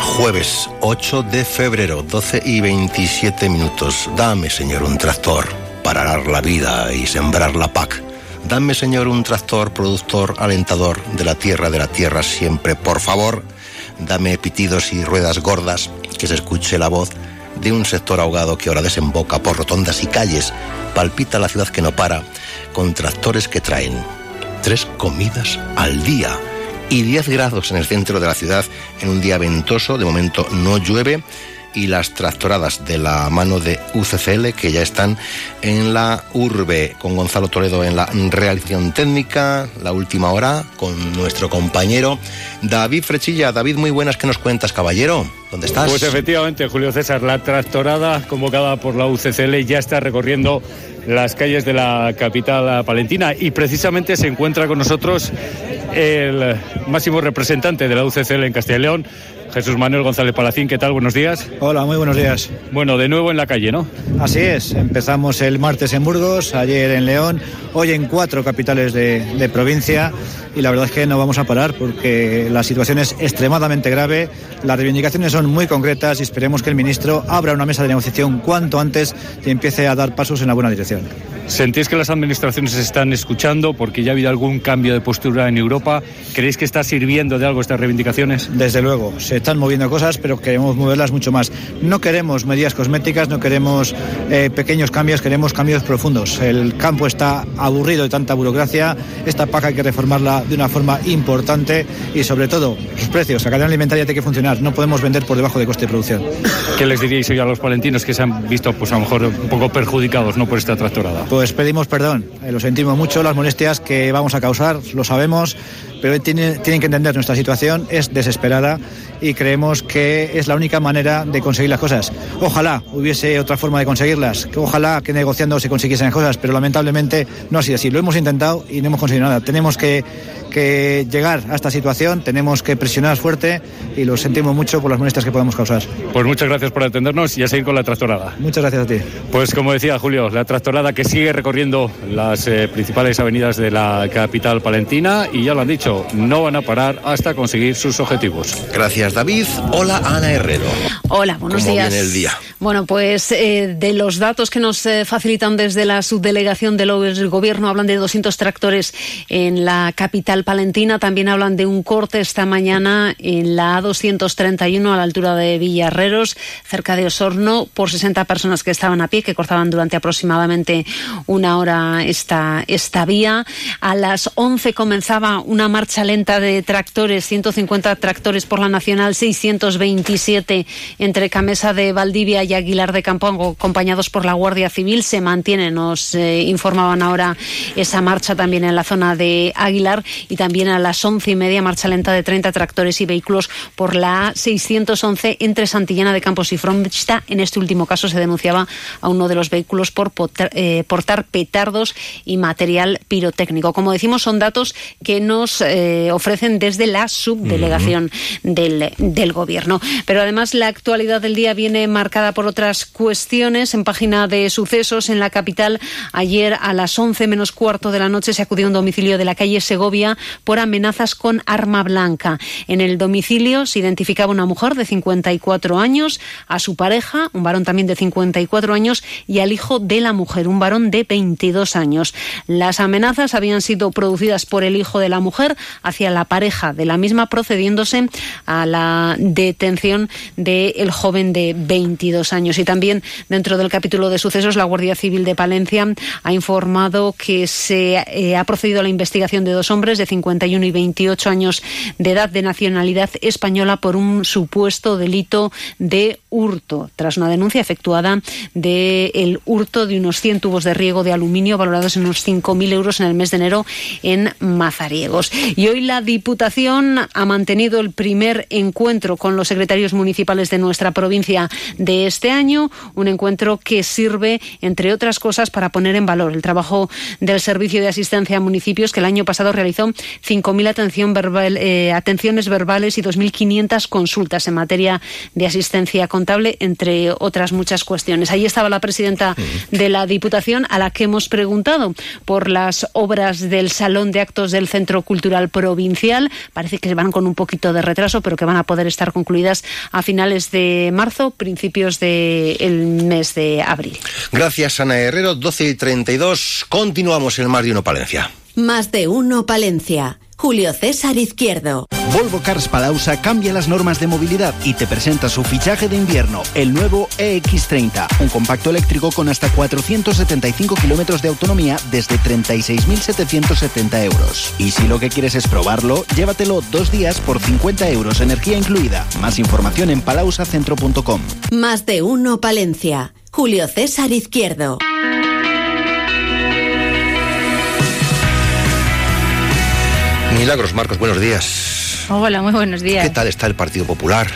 Jueves 8 de febrero, 12 y 27 minutos. Dame, Señor, un tractor para arar la vida y sembrar la PAC. Dame, Señor, un tractor productor alentador de la tierra, de la tierra siempre, por favor. Dame pitidos y ruedas gordas, que se escuche la voz de un sector ahogado que ahora desemboca por rotondas y calles, palpita la ciudad que no para, con tractores que traen tres comidas al día y 10 grados en el centro de la ciudad en un día ventoso, de momento no llueve y las tractoradas de la mano de UCCL que ya están en la urbe con Gonzalo Toledo en la realización técnica, la última hora con nuestro compañero David Frechilla. David, muy buenas, ¿qué nos cuentas, caballero? ¿Dónde estás? Pues efectivamente, Julio César, la tractorada convocada por la UCCL ya está recorriendo las calles de la capital palentina y precisamente se encuentra con nosotros el máximo representante de la UCCL en Castilla y León, Jesús Manuel González Palacín, ¿qué tal? Buenos días. Hola, muy buenos días. Bueno, de nuevo en la calle, ¿no? Así es, empezamos el martes en Burgos, ayer en León, hoy en cuatro capitales de, de provincia y la verdad es que no vamos a parar porque la situación es extremadamente grave, las reivindicaciones son muy concretas y esperemos que el ministro abra una mesa de negociación cuanto antes y empiece a dar pasos en la buena dirección. ¿Sentís que las administraciones están escuchando porque ya ha habido algún cambio de postura en Europa? ¿Creéis que está sirviendo de algo estas reivindicaciones? Desde luego, se están moviendo cosas, pero queremos moverlas mucho más. No queremos medidas cosméticas, no queremos eh, pequeños cambios, queremos cambios profundos. El campo está aburrido de tanta burocracia, esta paja hay que reformarla de una forma importante y sobre todo los precios, la cadena alimentaria tiene que funcionar, no podemos vender por debajo de coste de producción. ¿Qué les diríais hoy a los palentinos que se han visto pues a lo mejor un poco perjudicados no por esta tractorada? Pues pedimos perdón, eh, lo sentimos mucho, las molestias que vamos a causar, lo sabemos, pero tienen, tienen que entender nuestra situación es desesperada y creemos que es la única manera de conseguir las cosas. Ojalá hubiese otra forma de conseguirlas, ojalá que negociando se consiguiesen las cosas, pero lamentablemente no ha sido así. Lo hemos intentado y no hemos conseguido nada. Tenemos que, que llegar a esta situación, tenemos que presionar fuerte y lo sentimos mucho por las molestias que podemos causar. Pues muchas gracias por atendernos y a seguir con la tractorada. Muchas gracias a ti. Pues como decía Julio, la tractorada que sigue recorriendo las eh, principales avenidas de la capital palentina y ya lo han dicho, no van a parar hasta conseguir sus objetivos. Gracias, David. Hola, Ana Herrero. Hola, buenos ¿Cómo días. viene el día? Bueno, pues eh, de los datos que nos eh, facilitan desde la subdelegación del gobierno hablan de 200 tractores en la capital palentina. También hablan de un corte esta mañana en la A231 a la altura de Villarreros, cerca de Osorno, por 60 personas que estaban a pie, que cortaban durante aproximadamente una hora esta, esta vía. A las 11 comenzaba una marcha lenta de tractores, 150 tractores por la Nacional 627 entre Camesa de Valdivia y Aguilar de Campo, acompañados por la Guardia Civil. Se mantiene, nos eh, informaban ahora, esa marcha también en la zona de Aguilar y también a las once y media marcha lenta de 30 tractores y vehículos por la 611 entre Santillana de Campos y Fronsta. En este último caso se denunciaba a uno de los vehículos por eh, portar petardos y material pirotécnico. Como decimos, son datos que nos eh, ofrecen desde la subdelegación uh -huh. del, del Gobierno. Pero además la actualidad del día viene marcada por otras cuestiones. En página de sucesos en la capital, ayer a las 11 menos cuarto de la noche se acudió a un domicilio de la calle Segovia por amenazas con arma blanca. En el domicilio se identificaba una mujer de 54 años, a su pareja, un varón también de 54 años, y al hijo de la mujer, un varón de 22 años. Las amenazas habían sido producidas por el hijo de la mujer hacia la pareja de la misma, procediéndose a la detención del de joven de 22 años. Y también dentro del capítulo de sucesos, la Guardia Civil de Palencia ha informado que se eh, ha procedido a la investigación de dos hombres de 51 y 28 años de edad de nacionalidad española por un supuesto delito de hurto, tras una denuncia efectuada del el hurto de unos 100 tubos de riego de aluminio valorados en unos 5.000 euros en el mes de enero en Mazariegos. Y hoy la Diputación ha mantenido el primer encuentro con los secretarios municipales de nuestra provincia de este año, un encuentro que sirve, entre otras cosas, para poner en valor el trabajo del Servicio de Asistencia a Municipios, que el año pasado realizó 5.000 atención verbal, eh, atenciones verbales y 2.500 consultas en materia de asistencia contable, entre otras muchas cuestiones. Ahí estaba la presidenta de la Diputación, a la que hemos preguntado por las obras del Salón de Actos del Centro Cultural Provincial. Parece que van con un poquito de retraso, pero que van a poder estar concluidas a finales de marzo, principios del mes de abril. Gracias, Ana Herrero. 12 y 32. Continuamos en Más de Uno Palencia. Más de Uno Palencia. Julio César Izquierdo. Volvo Cars Palausa cambia las normas de movilidad y te presenta su fichaje de invierno, el nuevo EX30, un compacto eléctrico con hasta 475 kilómetros de autonomía desde 36.770 euros. Y si lo que quieres es probarlo, llévatelo dos días por 50 euros, energía incluida. Más información en palausacentro.com. Más de Uno Palencia. Julio César Izquierdo. Milagros, Marcos, buenos días. Hola, muy buenos días. ¿Qué tal está el Partido Popular?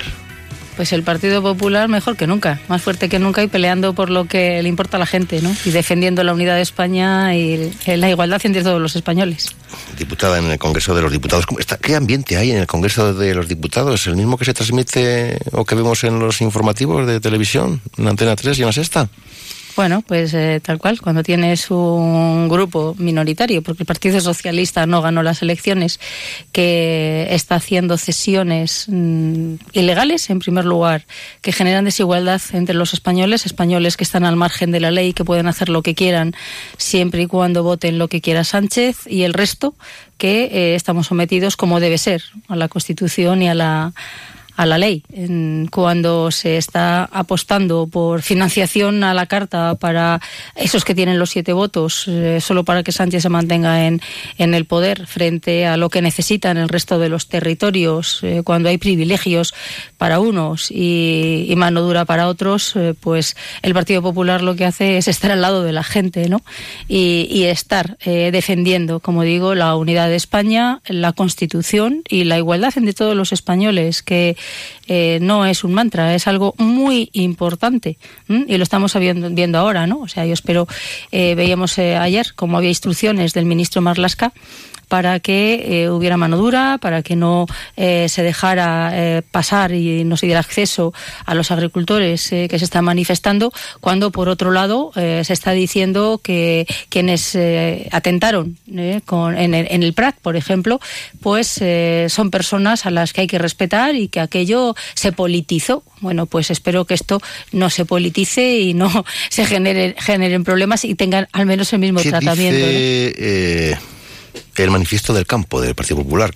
Pues el Partido Popular mejor que nunca, más fuerte que nunca y peleando por lo que le importa a la gente, ¿no? Y defendiendo la unidad de España y la igualdad entre todos los españoles. Diputada en el Congreso de los Diputados. ¿Qué ambiente hay en el Congreso de los Diputados? ¿El mismo que se transmite o que vemos en los informativos de televisión, en Antena 3 y en la Sexta? Bueno, pues eh, tal cual, cuando tienes un grupo minoritario, porque el Partido Socialista no ganó las elecciones, que está haciendo cesiones mm, ilegales, en primer lugar, que generan desigualdad entre los españoles, españoles que están al margen de la ley, que pueden hacer lo que quieran, siempre y cuando voten lo que quiera Sánchez, y el resto que eh, estamos sometidos como debe ser a la Constitución y a la a la ley. cuando se está apostando por financiación a la carta para esos que tienen los siete votos, eh, solo para que Sánchez se mantenga en, en, el poder frente a lo que necesitan el resto de los territorios, eh, cuando hay privilegios para unos y, mano dura para otros, eh, pues el Partido Popular lo que hace es estar al lado de la gente ¿no? y, y estar defendiendo, como digo, la unidad de España, la Constitución y la igualdad entre todos los españoles que eh, no es un mantra, es algo muy importante y lo estamos viendo, viendo, ahora, ¿no? O sea, yo espero, eh, veíamos eh, ayer como había instrucciones del ministro Marlasca para que eh, hubiera mano dura, para que no eh, se dejara eh, pasar y no se diera acceso a los agricultores que se están manifestando, cuando por otro lado se está diciendo que quienes atentaron con, en, el, en, el, Prat, por ejemplo, pues son personas a las que hay que respetar y que aquello se politizó. Bueno, pues espero que esto no se politice y no se genere, generen problemas y tengan al menos el mismo tratamiento. Dice, el manifiesto del campo del Partido Popular.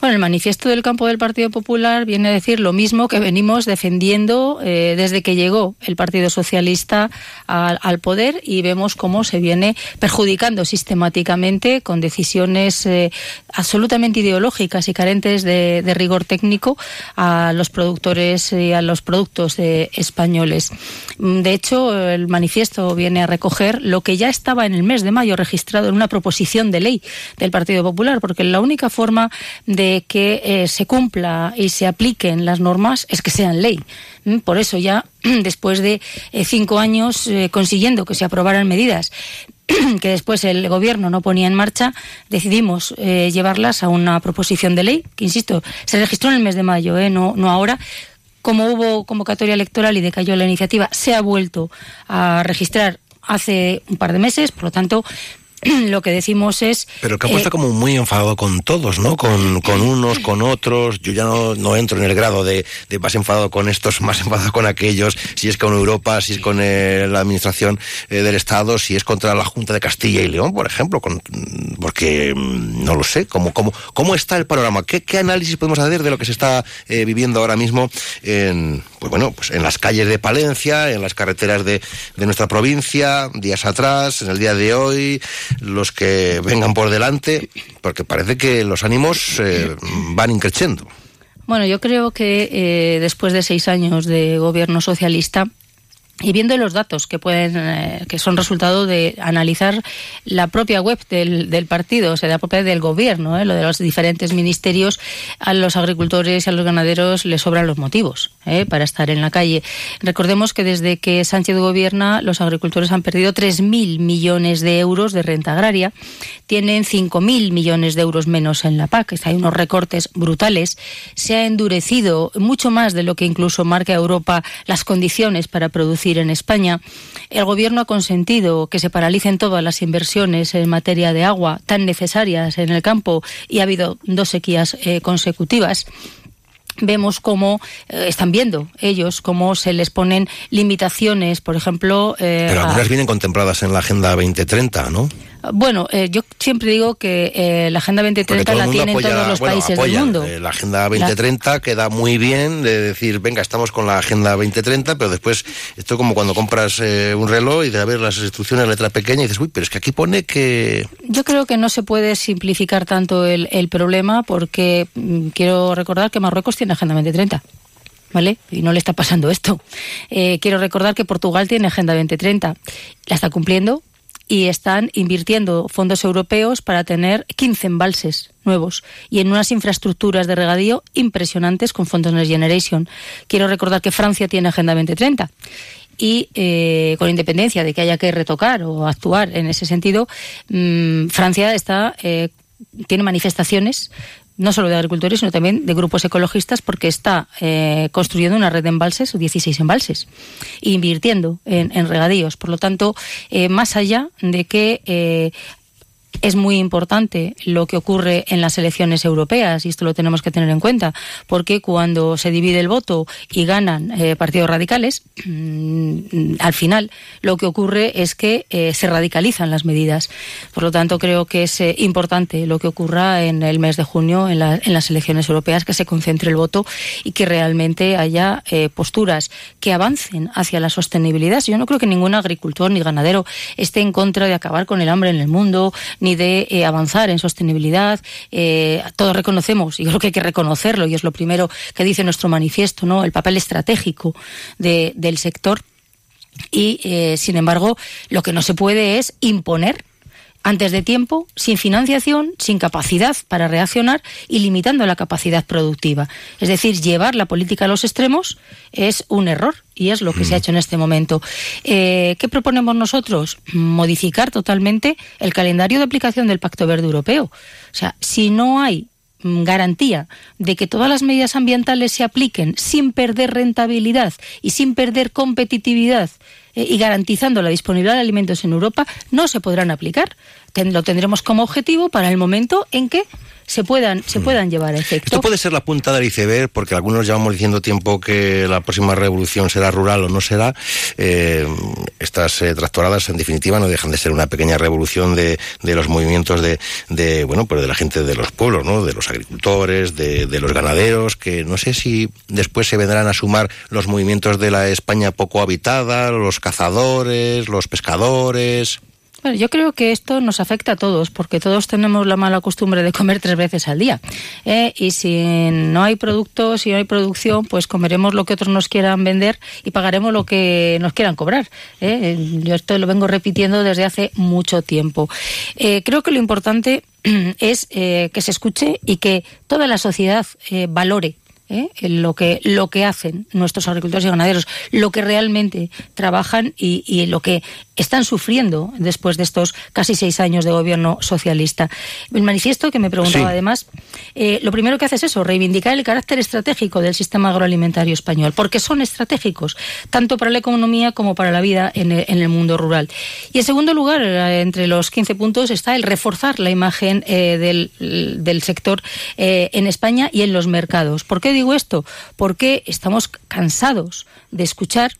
Bueno, el manifiesto del campo del Partido Popular viene a decir lo mismo que venimos defendiendo eh, desde que llegó el Partido Socialista al, poder y vemos cómo se viene perjudicando sistemáticamente con decisiones eh, absolutamente ideológicas y carentes de, rigor técnico a los productores y a los productos españoles. De hecho, el manifiesto viene a recoger lo que ya estaba en el mes de mayo registrado en una proposición de ley del Partido Popular, porque la única forma de que eh, se cumpla y se apliquen las normas es que sean ley. ¿Mm? Por eso ya después de eh, cinco años eh, consiguiendo que se aprobaran medidas que después el gobierno no ponía en marcha, decidimos llevarlas a una proposición de ley, que insisto, se registró en el mes de mayo, no, no ahora, como hubo convocatoria electoral y decayó la iniciativa, se ha vuelto a registrar hace un par de meses, por lo tanto, lo que decimos es... Pero el campo está eh, como muy enfadado con todos, ¿no? Con, con unos, con otros. Yo ya no, no entro en el grado de, de, más enfadado con estos, más enfadado con aquellos, si es con Europa, si es con eh, la administración eh, del Estado, si es contra la Junta de Castilla y León, por ejemplo, con, porque mm, no lo sé, ¿cómo, cómo, cómo está el panorama? ¿Qué, ¿Qué análisis podemos hacer de lo que se está viviendo ahora mismo en, pues bueno, pues en las calles de Palencia, en las carreteras de, de nuestra provincia, días atrás, en el día de hoy? los que vengan por delante, porque parece que los ánimos eh, van increciendo. Bueno, yo creo que eh, después de seis años de gobierno socialista, y viendo los datos que pueden eh, que son resultado de analizar la propia web del, del partido, o sea, la propia del gobierno, ¿eh? lo de los diferentes ministerios, a los agricultores y a los ganaderos les sobran los motivos ¿eh? para estar en la calle. Recordemos que desde que Sánchez gobierna, los agricultores han perdido 3.000 millones de euros de renta agraria, tienen 5.000 millones de euros menos en la PAC, hay unos recortes brutales, se ha endurecido mucho más de lo que incluso marca Europa las condiciones para producir en España, el Gobierno ha consentido que se paralicen todas las inversiones en materia de agua tan necesarias en el campo y ha habido dos sequías eh, consecutivas vemos cómo eh, están viendo ellos cómo se les ponen limitaciones, por ejemplo. Eh, Pero algunas vienen contempladas en la Agenda 2030, ¿no? Bueno, eh, yo siempre digo que eh, la Agenda 2030 la tienen todos los países del mundo. Eh, la Agenda 2030 queda muy bien de decir, venga, estamos con la Agenda 2030, pero después, esto como cuando compras un reloj y de ver las instrucciones en letra pequeña y dices, uy, pero es que aquí pone que... Yo creo que no se puede simplificar tanto el, el problema porque mm, quiero recordar que Marruecos tiene Agenda 2030. ¿Vale? Y no le está pasando esto. quiero recordar que Portugal tiene Agenda 2030. La está cumpliendo, y están invirtiendo fondos europeos para tener 15 embalses nuevos y en unas infraestructuras de regadío impresionantes con fondos Next Generation. Quiero recordar que Francia tiene Agenda 2030 y eh, con independencia de que haya que retocar o actuar en ese sentido, mm, Francia está eh, tiene manifestaciones no solo de agricultores, sino también de grupos ecologistas, porque está eh, construyendo una red de embalses, 16 embalses, e invirtiendo en, regadíos. Por lo tanto, eh, más allá de que eh, es muy importante lo que ocurre en las elecciones europeas y esto lo tenemos que tener en cuenta porque cuando se divide el voto y ganan eh, partidos radicales mm, al final lo que ocurre es que eh, se radicalizan las medidas. Por lo tanto creo que es eh, importante lo que ocurra en el mes de junio en, en, las elecciones europeas que se concentre el voto y que realmente haya posturas que avancen hacia la sostenibilidad. Yo no creo que ningún agricultor ni ganadero esté en contra de acabar con el hambre en el mundo de eh, avanzar en sostenibilidad. Eh, todos reconocemos, y creo que hay que reconocerlo, y es lo primero que dice nuestro manifiesto, ¿no? el papel estratégico del sector. Y, eh, sin embargo, lo que no se puede es imponer antes de tiempo, sin financiación, sin capacidad para reaccionar y limitando la capacidad productiva. Es decir, llevar la política a los extremos es un error y es lo que se ha mm. hecho en este momento. Eh, ¿Qué proponemos nosotros? Modificar totalmente el calendario de aplicación del Pacto Verde Europeo. O sea, si no hay mm, garantía de que todas las medidas ambientales se apliquen sin perder rentabilidad y sin perder competitividad y garantizando la disponibilidad de alimentos en Europa, no se podrán aplicar. Lo tendremos como objetivo para el momento en que se puedan, se mm. puedan llevar a efecto. Esto puede ser la punta del iceberg, porque algunos llevamos diciendo tiempo que la próxima revolución será rural o no será. Eh, estas eh, tractoradas, en definitiva, no dejan de ser una pequeña revolución de, de los movimientos de, de, bueno, pues de la gente de los pueblos, ¿no? De los agricultores, de, de los ganaderos, que no sé si después se vendrán a sumar los movimientos de la España poco habitada, los cazadores, los pescadores. Bueno, yo creo que esto nos afecta a todos, porque todos tenemos la mala costumbre de comer tres veces al día. ¿eh? Y si no hay productos, si no hay producción, pues comeremos lo que otros nos quieran vender y pagaremos lo que nos quieran cobrar. ¿eh? Yo esto lo vengo repitiendo desde hace mucho tiempo. Eh, creo que lo importante es que se escuche y que toda la sociedad valore ¿eh? lo, que, lo que hacen nuestros agricultores y ganaderos, lo que realmente trabajan y, y, lo que están sufriendo después de estos casi seis años de gobierno socialista. El manifiesto que me preguntaba además, eh, lo primero que hace es eso, reivindicar el carácter estratégico del sistema agroalimentario español, porque son estratégicos, tanto para la economía como para la vida en el, en el mundo rural. Y en segundo lugar, eh, entre los 15 puntos está el reforzar la imagen eh, del, del, sector eh, en España y en los mercados. ¿Por qué digo esto? Porque estamos cansados de escuchar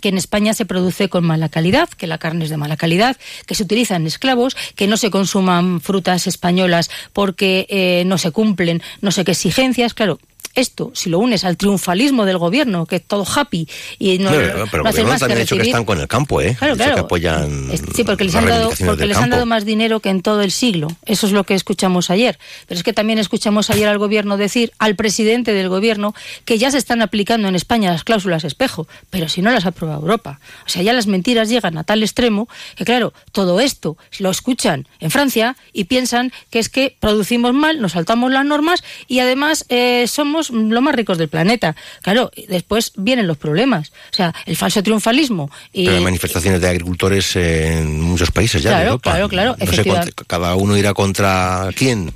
que en España se produce con mala calidad, que la carne es de mala calidad, que se utilizan esclavos, que no se consuman frutas españolas porque eh, no se cumplen no sé qué exigencias. Claro, esto, si lo unes al triunfalismo del gobierno, que es todo happy y no, pero, pero no el gobierno también que están con el campo, ¿eh? Claro, claro. que apoyan Sí, porque les han dado, porque les han dado más dinero que en todo el siglo. Eso es lo que escuchamos ayer. Pero es que también escuchamos ayer al gobierno decir, al presidente del gobierno, que ya se están aplicando en España las cláusulas espejo, pero si no las aprueba Europa. O sea, ya las mentiras llegan a tal extremo que, claro, todo esto lo escuchan en Francia y piensan que es que producimos mal, nos saltamos las normas y además eh, somos los más ricos del planeta. Claro, después vienen los problemas. O sea, el falso triunfalismo. Y, Pero hay manifestaciones de agricultores en muchos países ya de Europa. claro, claro, No sé, cada uno irá contra quién.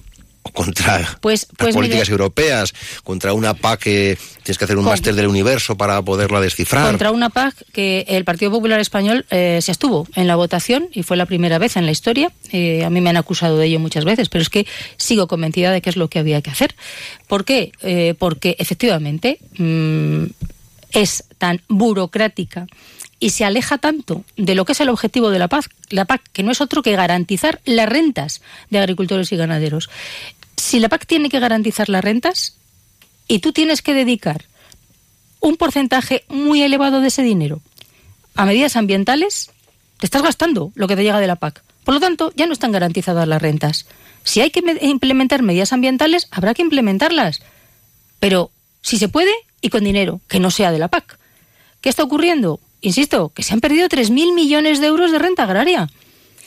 Contra Pues- las pues políticas mire- europeas, contra una PAC que tienes que hacer un máster del universo para poderla descifrar. contra una PAC que el Partido Popular Español eh, se estuvo en la votación y fue la primera vez en la historia. Eh, a mí me han acusado de ello muchas veces, pero es que sigo convencida de que es lo que había que hacer. ¿Por qué? Eh, porque efectivamente mm, es tan burocrática y se aleja tanto de lo que es el objetivo de la PAC, la PAC, que no es otro que garantizar las rentas de agricultores y ganaderos. Si la PAC tiene que garantizar las rentas y tú tienes que dedicar un porcentaje muy elevado de ese dinero a medidas ambientales, te estás gastando lo que te llega de la PAC. Por lo tanto, ya no están garantizadas las rentas. Si hay que me- implementar medidas ambientales, habrá que implementarlas. Pero si se puede y con dinero, que no sea de la PAC. ¿Qué está ocurriendo? Insisto, que se han perdido 3.000 millones de euros de renta agraria.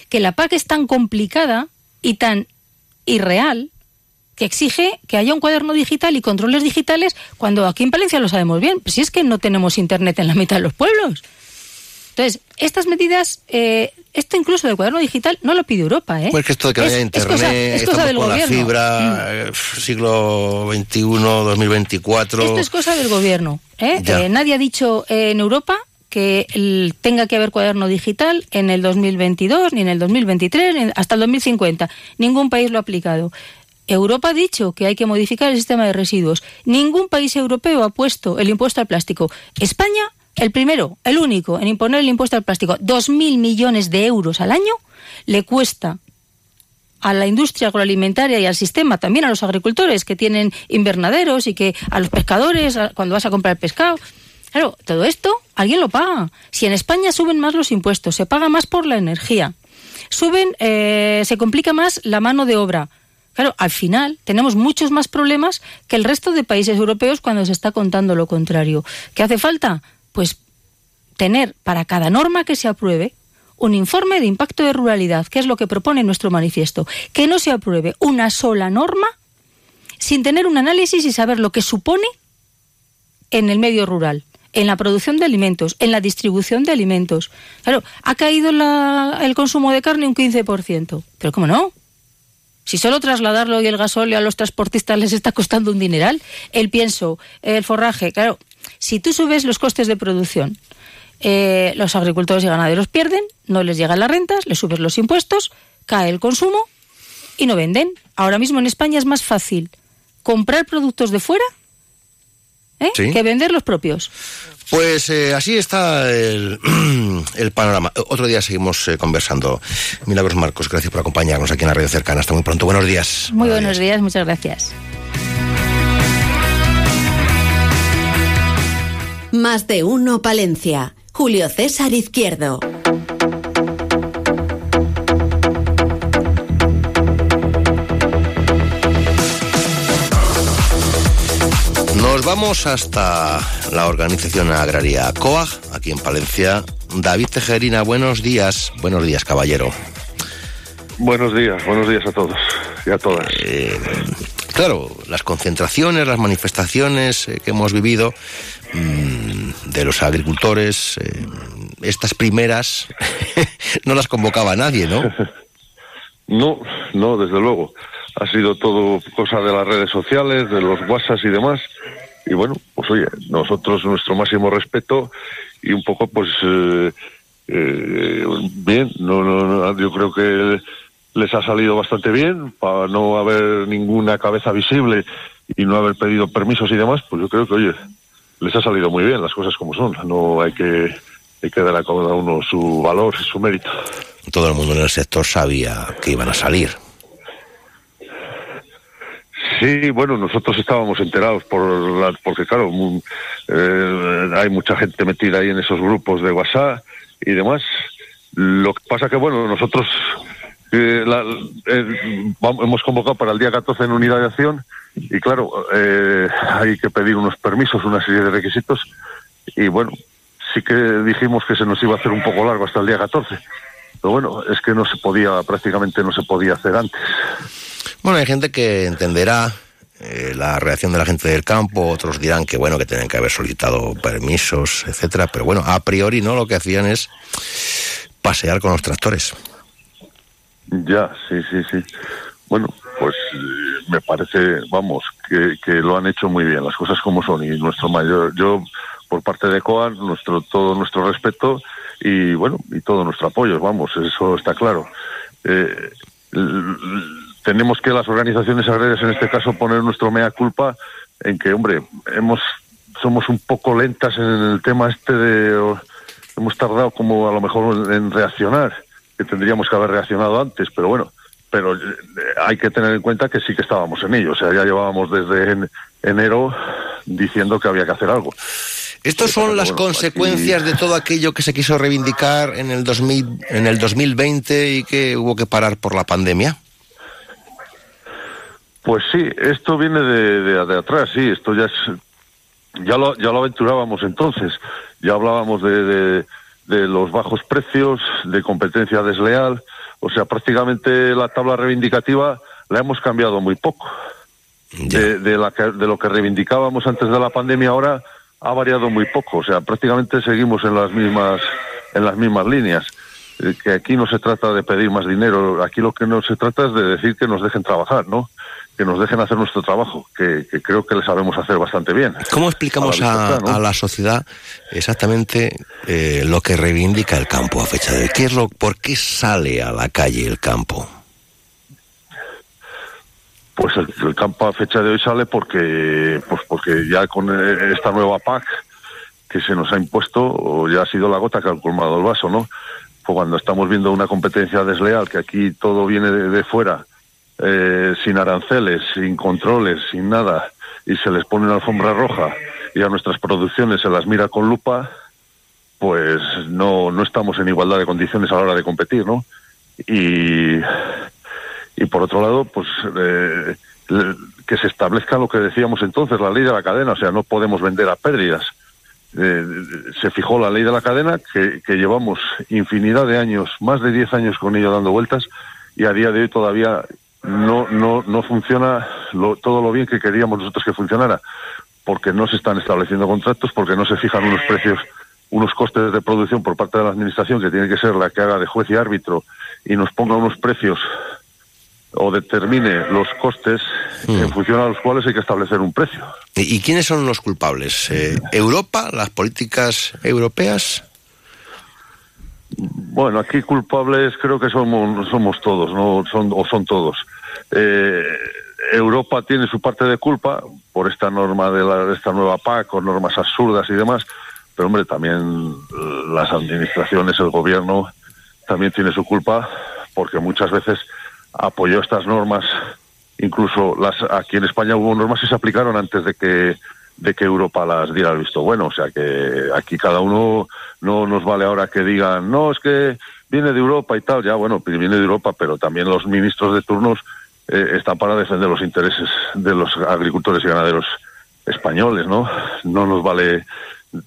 Que la PAC es tan complicada y tan irreal que exige que haya un cuaderno digital y controles digitales cuando aquí en Palencia lo sabemos bien. Pero si es que no tenemos internet en la mitad de los pueblos. Entonces, estas medidas, eh, esto incluso del cuaderno digital, no lo pide Europa, ¿eh? Pues que esto de que no Es- haya es internet, cosa- es cosa del con gobierno. Mm. la fibra, eh, siglo XXI, 2024. Esto es cosa del gobierno. ¿eh? Eh, nadie ha dicho eh, en Europa que el- tenga que haber cuaderno digital en el 2022, ni en el 2023, ni hasta el 2050. Ningún país lo ha aplicado. Europa ha dicho que hay que modificar el sistema de residuos. Ningún país europeo ha puesto el impuesto al plástico. España, el primero, el único en imponer el impuesto al plástico. Dos mil millones de euros al año le cuesta a la industria agroalimentaria y al sistema, también a los agricultores que tienen invernaderos y que a los pescadores cuando vas a comprar pescado. Claro, todo esto alguien lo paga. Si en España suben más los impuestos, se paga más por la energía, suben, eh, se complica más la mano de obra. Claro, al final tenemos muchos más problemas que el resto de países europeos cuando se está contando lo contrario. ¿Qué hace falta? Pues tener para cada norma que se apruebe un informe de impacto de ruralidad, que es lo que propone nuestro manifiesto. Que no se apruebe una sola norma sin tener un análisis y saber lo que supone en el medio rural, en la producción de alimentos, en la distribución de alimentos. Claro, ha caído el consumo de carne un 15%. Pero ¿cómo no? Si solo trasladarlo y el gasóleo a los transportistas les está costando un dineral, el pienso, el forraje, claro, si tú subes los costes de producción, eh, los agricultores y ganaderos pierden, no les llegan las rentas, les subes los impuestos, cae el consumo y no venden. Ahora mismo en España es más fácil comprar productos de fuera ¿eh? Sí. que vender los propios. Pues eh, así está el, el panorama. Otro día seguimos eh, conversando. Milagros Marcos, gracias por acompañarnos aquí en la radio cercana. Hasta muy pronto. Buenos días. Muy buenos días, muchas gracias. Más de uno Palencia. Julio César Izquierdo. Nos vamos hasta la organización agraria COAG, aquí en Palencia. David Tejerina, buenos días. Buenos días, caballero. Buenos días, buenos días a todos y a todas. Eh, claro, las concentraciones, las manifestaciones eh, que hemos vivido mm, de los agricultores, eh, estas primeras no las convocaba nadie, ¿no? No, no, desde luego. Ha sido todo cosa de las redes sociales, de los WhatsApp y demás. Y bueno, pues oye, nosotros nuestro máximo respeto y un poco pues eh, eh, bien, no, no, no, yo creo que les ha salido bastante bien para no haber ninguna cabeza visible y no haber pedido permisos y demás, pues yo creo que oye, les ha salido muy bien las cosas como son. No hay que hay que dar a cada uno su valor y su mérito. Todo el mundo en el sector sabía que iban a salir. Sí, bueno, nosotros estábamos enterados por la, porque claro, eh, hay mucha gente metida ahí en esos grupos de WhatsApp y demás. Lo que pasa que bueno, nosotros eh, hemos convocado para el día 14 en unidad de acción y claro, hay que pedir unos permisos, una serie de requisitos y bueno, sí que dijimos que se nos iba a hacer un poco largo hasta el día 14. Pero bueno, es que no se podía, prácticamente no se podía hacer antes. Bueno, hay gente que entenderá eh, la reacción de la gente del campo, otros dirán que bueno, que tienen que haber solicitado permisos, etcétera, pero bueno, a priori no lo que hacían es pasear con los tractores. Ya, sí, sí, sí. Bueno, pues eh, me parece, vamos, que, lo han hecho muy bien, las cosas como son y nuestro mayor, yo por parte de COAN, nuestro, todo nuestro respeto y bueno, y todo nuestro apoyo, vamos, eso está claro. Eh, tenemos que las organizaciones agrarias, en este caso, poner nuestro mea culpa en que, hombre, hemos somos un poco lentas en el tema este de... Hemos tardado como a lo mejor en reaccionar, que tendríamos que haber reaccionado antes, pero bueno, pero eh, hay que tener en cuenta que sí que estábamos en ello, o sea, ya llevábamos desde enero diciendo que había que hacer algo. ¿Estas son las consecuencias de todo aquello que se quiso reivindicar en el, 2000, en el 2020 y que hubo que parar por la pandemia? Pues sí, esto viene de, de, atrás, sí, esto ya es, ya lo, ya lo aventurábamos entonces, ya hablábamos de, de, los bajos precios, de competencia desleal, o sea, prácticamente la tabla reivindicativa la hemos cambiado muy poco. De, de, la de lo que reivindicábamos antes de la pandemia ahora ha variado muy poco, o sea, prácticamente seguimos en las mismas en las mismas líneas. Eh, que aquí no se trata de pedir más dinero, aquí lo que no se trata es de decir que nos dejen trabajar, ¿no? Que nos dejen hacer nuestro trabajo, que, creo que le sabemos hacer bastante bien. ¿Cómo explicamos a, la sociedad exactamente eh, lo que reivindica el campo a fecha de hoy? ¿Qué es lo, ¿Por qué sale a la calle el campo? Pues el, campo a fecha de hoy sale porque, pues porque ya con esta nueva PAC que se nos ha impuesto, ya ha sido la gota que ha colmado el vaso, ¿no? Pues cuando estamos viendo una competencia desleal, que aquí todo viene de, fuera, eh, sin aranceles, sin controles, sin nada, y se les pone una alfombra roja y a nuestras producciones se las mira con lupa, pues no, no estamos en igualdad de condiciones a la hora de competir, ¿no? Y y por otro lado, pues eh, que se establezca lo que decíamos entonces, la ley de la cadena, o sea, no podemos vender a pérdidas. Eh, se fijó la ley de la cadena, que, llevamos infinidad de años, más de 10 años con ello dando vueltas, y a día de hoy todavía no, no, no funciona todo lo bien que queríamos nosotros que funcionara, porque no se están estableciendo contratos, porque no se fijan unos precios, unos costes de producción por parte de la Administración, que tiene que ser la que haga de juez y árbitro, y nos ponga unos precios o determine los costes en hmm. función a los cuales hay que establecer un precio. ¿Y, quiénes son los culpables? Eh, ¿Europa? ¿Las políticas europeas? Bueno, aquí culpables creo que somos, somos todos, no son, o son todos. Eh, Europa tiene su parte de culpa por esta norma de, la, de esta nueva PAC, con normas absurdas y demás, pero hombre, también las administraciones, el gobierno, también tiene su culpa porque muchas veces apoyó estas normas, incluso las aquí en España hubo normas que se aplicaron antes de que de que Europa las diera el visto bueno, o sea que aquí cada uno no nos vale ahora que digan, no, es que viene de Europa y tal, ya bueno, viene de Europa, pero también los ministros de turnos eh, están para defender los intereses de los agricultores y ganaderos españoles, ¿no? No nos vale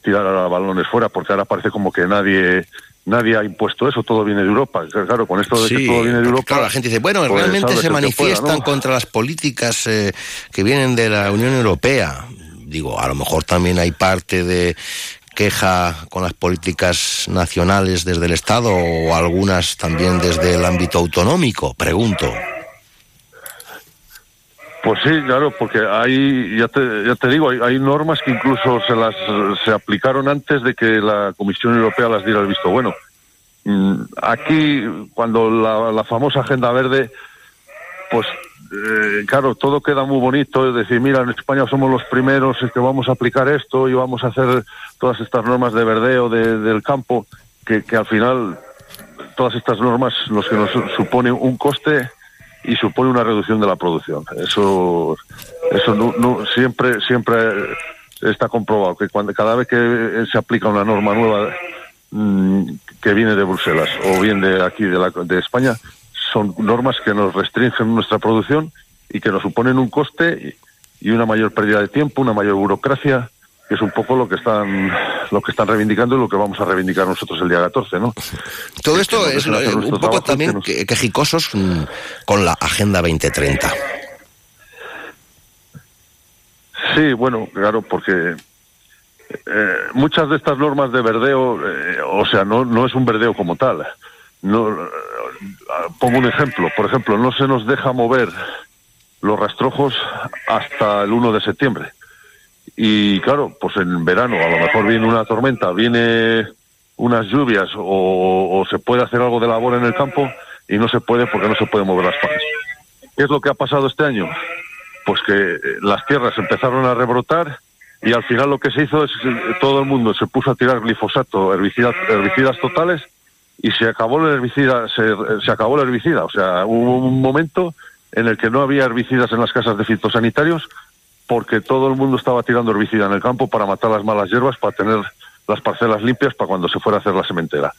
tirar a balones fuera, porque ahora parece como que nadie nadie ha impuesto eso, todo viene de Europa. Claro, con esto de que todo viene de Europa. Claro, la gente dice, bueno, pues, realmente se manifiestan contra las políticas eh, que vienen de la Unión Europea. Digo, a lo mejor también hay parte de queja con las políticas nacionales desde el Estado o algunas también desde el ámbito autonómico, pregunto. Pues sí, claro, porque hay, ya te, ya te digo, hay, normas que incluso se las se aplicaron antes de que la Comisión Europea las diera el visto bueno. Mm, aquí, cuando la, famosa Agenda Verde, pues eh, claro, todo queda muy bonito, es decir, mira, en España somos los primeros que vamos a aplicar esto y vamos a hacer todas estas normas de verdeo del campo, que, que al final todas estas normas, los que nos suponen un coste y supone una reducción de la producción. Eso, eso no, siempre, siempre está comprobado que cuando cada vez que se aplica una norma nueva mm, que viene de Bruselas o bien de aquí de, la, de España, son normas que nos restringen nuestra producción y que nos suponen un coste y una mayor pérdida de tiempo, una mayor burocracia que es un poco lo que están lo que están reivindicando y lo que vamos a reivindicar nosotros el día 14, ¿no? Todo esto es un poco también quejicosos mm, con la Agenda 2030. Sí, bueno, claro, porque eh, muchas de estas normas de verdeo, eh, o sea, no, no es un verdeo como tal. No, eh, pongo un ejemplo, por ejemplo, no se nos deja mover los rastrojos hasta el 1 de septiembre. Y claro, pues en verano a lo mejor viene una tormenta, viene unas lluvias o, se puede hacer algo de labor en el campo y no se puede porque no se puede mover las pajas. ¿Qué es lo que ha pasado este año? Pues que eh, las tierras empezaron a rebrotar y al final lo que se hizo es que todo el mundo se puso a tirar glifosato, herbicidas, herbicidas totales y se acabó el herbicida, se, se acabó el herbicida. O sea, hubo un momento en el que no había herbicidas en las casas de fitosanitarios porque todo el mundo estaba tirando herbicida en el campo para matar las malas hierbas, para tener las parcelas limpias para cuando se fuera a hacer la sementera.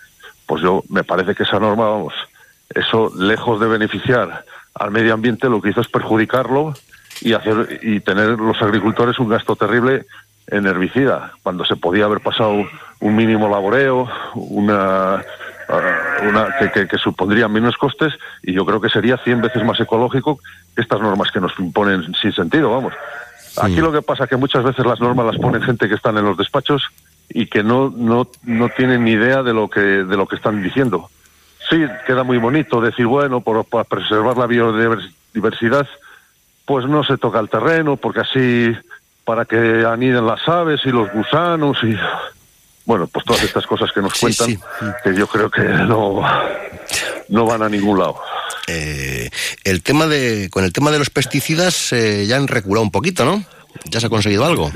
Pues yo me parece que esa norma, vamos, eso lejos de beneficiar al medio ambiente, lo que hizo es perjudicarlo y hacer y tener los agricultores un gasto terrible en herbicida, cuando se podía haber pasado un mínimo laboreo, una, uh, una que, que, supondría menos costes, y yo creo que sería 100 veces más ecológico que estas normas que nos imponen sin sentido, vamos. Aquí lo que pasa es que muchas veces las normas las ponen gente que están en los despachos y que no, no, no tienen ni idea de lo que, de lo que están diciendo. Sí, queda muy bonito decir, bueno, por, para preservar la biodiversidad, pues no se toca el terreno, porque así, para que aniden las aves y los gusanos y... Bueno, pues todas estas cosas que nos cuentan, que yo creo que no, no van a ningún lado. Eh, el tema de, con el tema de los pesticidas eh, ya han reculado un poquito, ¿no? ¿Ya se ha conseguido algo?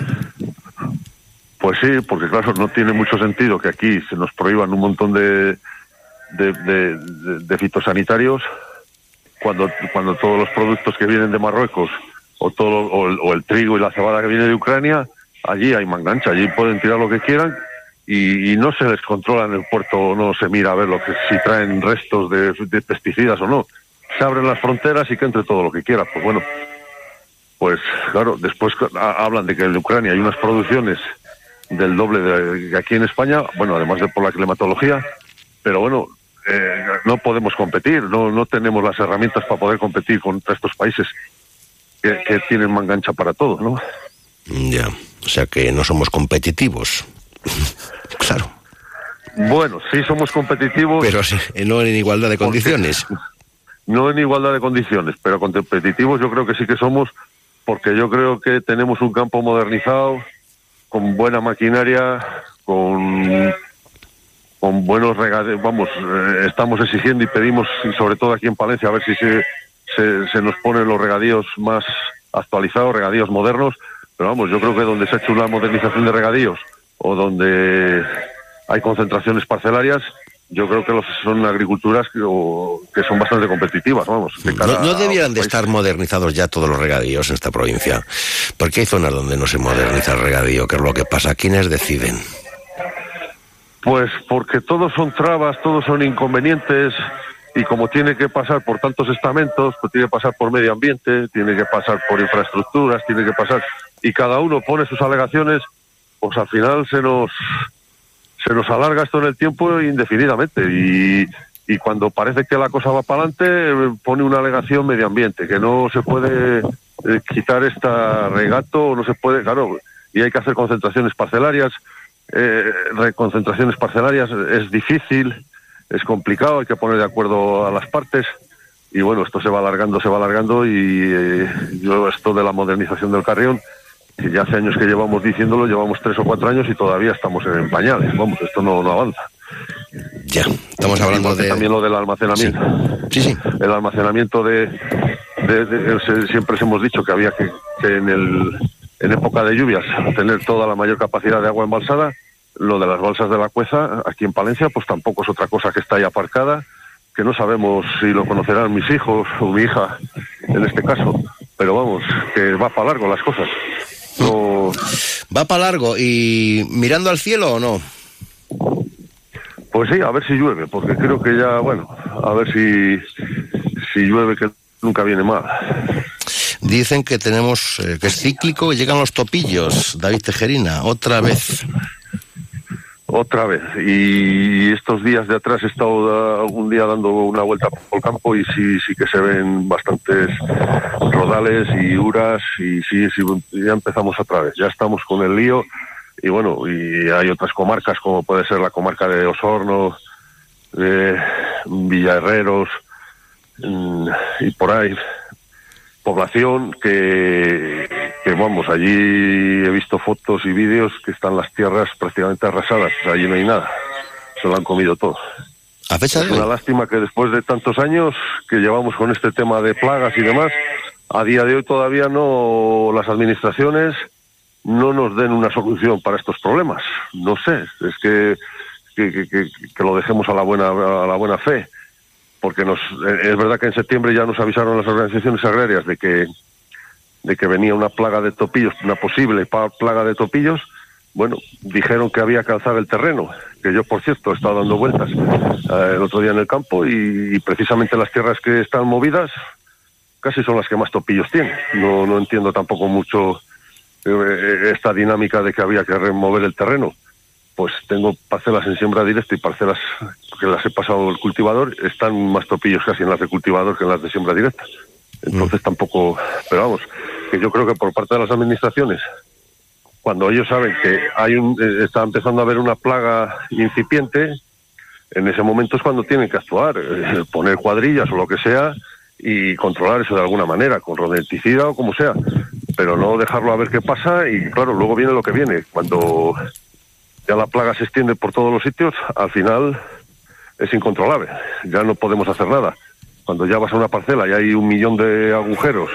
Pues sí, porque claro, no tiene mucho sentido que aquí se nos prohíban un montón de, de, fitosanitarios cuando, cuando todos los productos que vienen de Marruecos o, todo, o el, trigo y la cebada que viene de Ucrania, allí hay mangancha, allí pueden tirar lo que quieran y, no se les controla en el puerto, no se mira a ver lo que si traen restos de pesticidas o no se abren las fronteras y que entre todo lo que quiera. Pues bueno, pues claro, después hablan de que en Ucrania hay unas producciones del doble de aquí en España, bueno, además de por la climatología, pero bueno, eh, no podemos competir, no, no tenemos las herramientas para poder competir contra estos países que, que tienen mangancha para todo, ¿no? Ya, o sea que no somos competitivos. claro. Bueno, sí somos competitivos. Pero no en igualdad de condiciones no en igualdad de condiciones, pero competitivos yo creo que sí que somos, porque yo creo que tenemos un campo modernizado, con buena maquinaria, con, con buenos regadeos, vamos, eh, estamos exigiendo y pedimos, y sobre todo aquí en Palencia, a ver si se, se, se nos ponen los regadíos más actualizados, regadíos modernos, pero vamos, yo creo que donde se ha hecho una modernización de regadíos o donde hay concentraciones parcelarias, yo creo que los, son agriculturas que, que, son bastante competitivas, vamos. no, debieran de estar modernizados ya todos los regadíos en esta provincia, porque hay zonas donde no se moderniza el regadío, ¿qué es lo que pasa? ¿Quiénes deciden? Pues porque todos son trabas, todos son inconvenientes y como tiene que pasar por tantos estamentos, pues tiene que pasar por medio ambiente, tiene que pasar por infraestructuras, tiene que pasar y cada uno pone sus alegaciones, pues al final se nos se nos alarga esto en el tiempo indefinidamente y, y cuando parece que la cosa va para adelante pone una alegación medio ambiente, que no se puede eh, quitar esta regato, no se puede, claro, y hay que hacer concentraciones parcelarias, eh, reconcentraciones parcelarias es difícil, es complicado, hay que poner de acuerdo a las partes y bueno, esto se va alargando, se va alargando y eh, yo esto de la modernización del carrión ya hace años que llevamos diciéndolo, llevamos tres o cuatro años y todavía estamos en pañales. Vamos, esto no, no avanza. Ya, estamos hablando de... También lo del almacenamiento. Sí, sí. El almacenamiento de, de, Siempre hemos dicho que había que, en, el, en época de lluvias tener toda la mayor capacidad de agua embalsada. Lo de las balsas de la Cueza, aquí en Palencia, pues tampoco es otra cosa que está ahí aparcada que no sabemos si lo conocerán mis hijos o mi hija en este caso, pero vamos, que va para largo las cosas. No... Va para largo y mirando al cielo o no? Pues sí, a ver si llueve, porque creo que ya, bueno, a ver si, si llueve, que nunca viene mal. Dicen que tenemos, eh, que es cíclico y llegan los topillos, David Tejerina, otra vez. Otra vez. Y estos días de atrás he estado algún día dando una vuelta por el campo y sí, sí que se ven bastantes rodales y uras y sí, sí, ya empezamos otra vez. Ya estamos con el lío y bueno, y hay otras comarcas como puede ser la comarca de Osorno, de Villaherreros mm, y por ahí población que, que, vamos, allí he visto fotos y vídeos que están las tierras prácticamente arrasadas, allí no hay nada, se lo han comido todo. ¿A fecha es una lástima que después de tantos años que llevamos con este tema de plagas y demás, a día de hoy todavía no las administraciones no nos den una solución para estos problemas. No sé, es que, que, que, que lo dejemos a la buena a la buena fe porque nos, es verdad que en septiembre ya nos avisaron las organizaciones agrarias de que, de que venía una plaga de topillos, una posible plaga de topillos. Bueno, dijeron que había que alzar el terreno, que yo, por cierto, he estado dando vueltas eh, el otro día en el campo y, precisamente las tierras que están movidas casi son las que más topillos tienen. No, no entiendo tampoco mucho eh, esta dinámica de que había que remover el terreno pues tengo parcelas en siembra directa y parcelas que las he pasado el cultivador, están más topillos casi en las de cultivador que en las de siembra directa. Entonces mm. tampoco, pero vamos, que yo creo que por parte de las administraciones, cuando ellos saben que hay un, eh, está empezando a haber una plaga incipiente, en ese momento es cuando tienen que actuar, eh, poner cuadrillas o lo que sea y controlar eso de alguna manera, con rodenticida o como sea, pero no dejarlo a ver qué pasa y claro, luego viene lo que viene, cuando ya la plaga se extiende por todos los sitios, al final es incontrolable, ya no podemos hacer nada. Cuando ya vas a una parcela y hay un millón de agujeros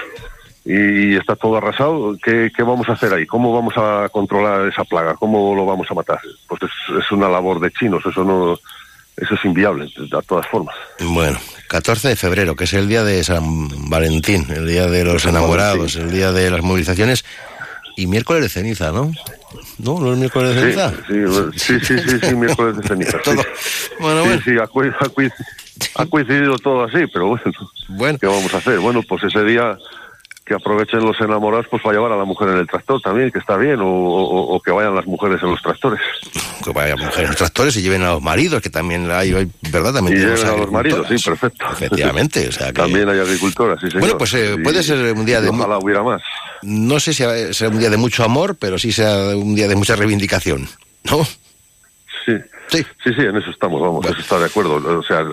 y está todo arrasado, ¿qué, vamos a hacer ahí? ¿Cómo vamos a controlar esa plaga? ¿Cómo lo vamos a matar? Pues es, una labor de chinos, eso no, eso es inviable, de todas formas. Bueno, 14 de febrero, que es el día de San Valentín, el día de los enamorados, el día de las movilizaciones y miércoles de ceniza, ¿no? ¿No? ¿No es miércoles de ceniza? Sí, sí, sí, sí, miércoles de ceniza. todo. Bueno, bueno. Sí, ha, coincidido todo así, pero bueno, bueno, ¿qué vamos a hacer? Bueno, pues ese día que aprovechen los enamorados pues para llevar a la mujer en el tractor también, que está bien, o, que vayan las mujeres en los tractores. Que vayan mujeres en los tractores y lleven a los maridos, que también hay, ¿verdad? También y lleven a los maridos, sí, perfecto. Efectivamente, o sea que... También hay agricultoras, sí, señor. Bueno, pues eh, puede ser un día de... Ojalá hubiera más. No sé si sea un día de mucho amor, pero sí sea un día de mucha reivindicación, ¿no? Sí, sí, sí, sí en eso estamos, vamos, eso está de acuerdo. O sea,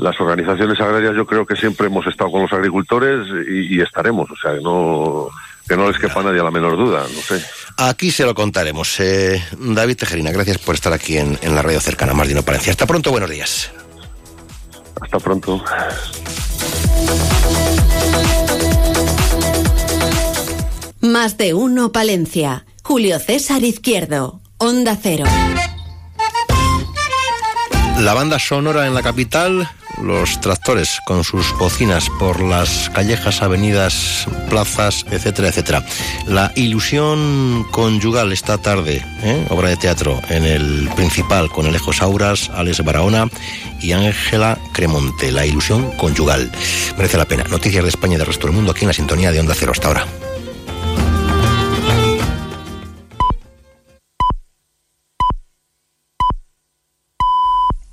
las organizaciones agrarias yo creo que siempre hemos estado con los agricultores y, estaremos, o sea, que no, que no les quepa a nadie la menor duda, no sé. Aquí se lo contaremos. Eh, David Tejerina, gracias por estar aquí en, en la radio cercana, Martino Palencia. Hasta pronto, buenos días. Hasta pronto. Más de uno, Palencia. Julio César Izquierdo, Onda Cero. La banda sonora en la capital los tractores con sus bocinas por las callejas, avenidas, plazas, etcétera, etcétera. La ilusión conyugal esta tarde, ¿eh? obra de teatro en el principal con Alejo Sauras, Alex Barahona y Ángela Cremonte. La ilusión conyugal. Merece la pena. Noticias de España y del resto del mundo aquí en la sintonía de Onda Cero hasta ahora.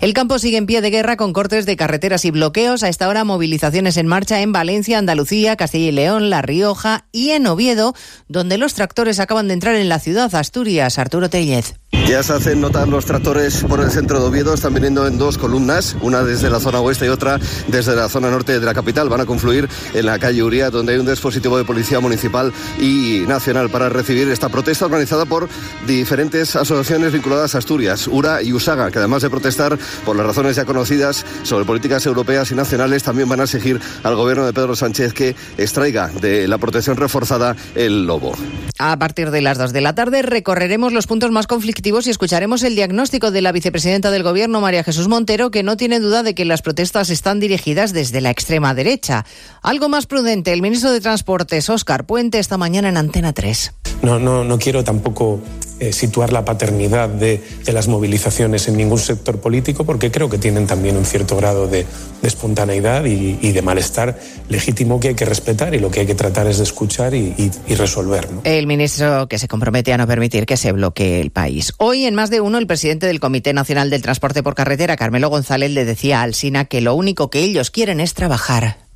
El campo sigue en pie de guerra con cortes de carreteras y bloqueos. A esta hora, movilizaciones en marcha en Valencia, Andalucía, Castilla y León, La Rioja y en Oviedo, donde los tractores acaban de entrar en la ciudad, Asturias. Arturo Tellez. Ya se hacen notar los tractores por el centro de Oviedo, están viniendo en dos columnas, una desde la zona oeste y otra desde la zona norte de la capital. Van a confluir en la calle Uría, donde hay un dispositivo de policía municipal y nacional para recibir esta protesta organizada por diferentes asociaciones vinculadas a Asturias, URA y USAGA, que además de protestar por las razones ya conocidas sobre políticas europeas y nacionales, también van a exigir al gobierno de Pedro Sánchez que extraiga de la protección reforzada el lobo. A partir de las dos de la tarde recorreremos los puntos más conflictivos y escucharemos el diagnóstico de la vicepresidenta del Gobierno, María Jesús Montero, que no tiene duda de que las protestas están dirigidas desde la extrema derecha. Algo más prudente, el ministro de Transportes, Óscar Puente, esta mañana en Antena 3. No, no, no quiero tampoco eh, situar la paternidad de, de, las movilizaciones en ningún sector político, porque creo que tienen también un cierto grado de, espontaneidad y, de malestar legítimo que hay que respetar y lo que hay que tratar es de escuchar y, resolver. El ministro que se compromete a no permitir que se bloquee el país. Hoy, en más de uno, el presidente del Comité Nacional del Transporte por Carretera, Carmelo González, le decía a Alsina que lo único que ellos quieren es trabajar.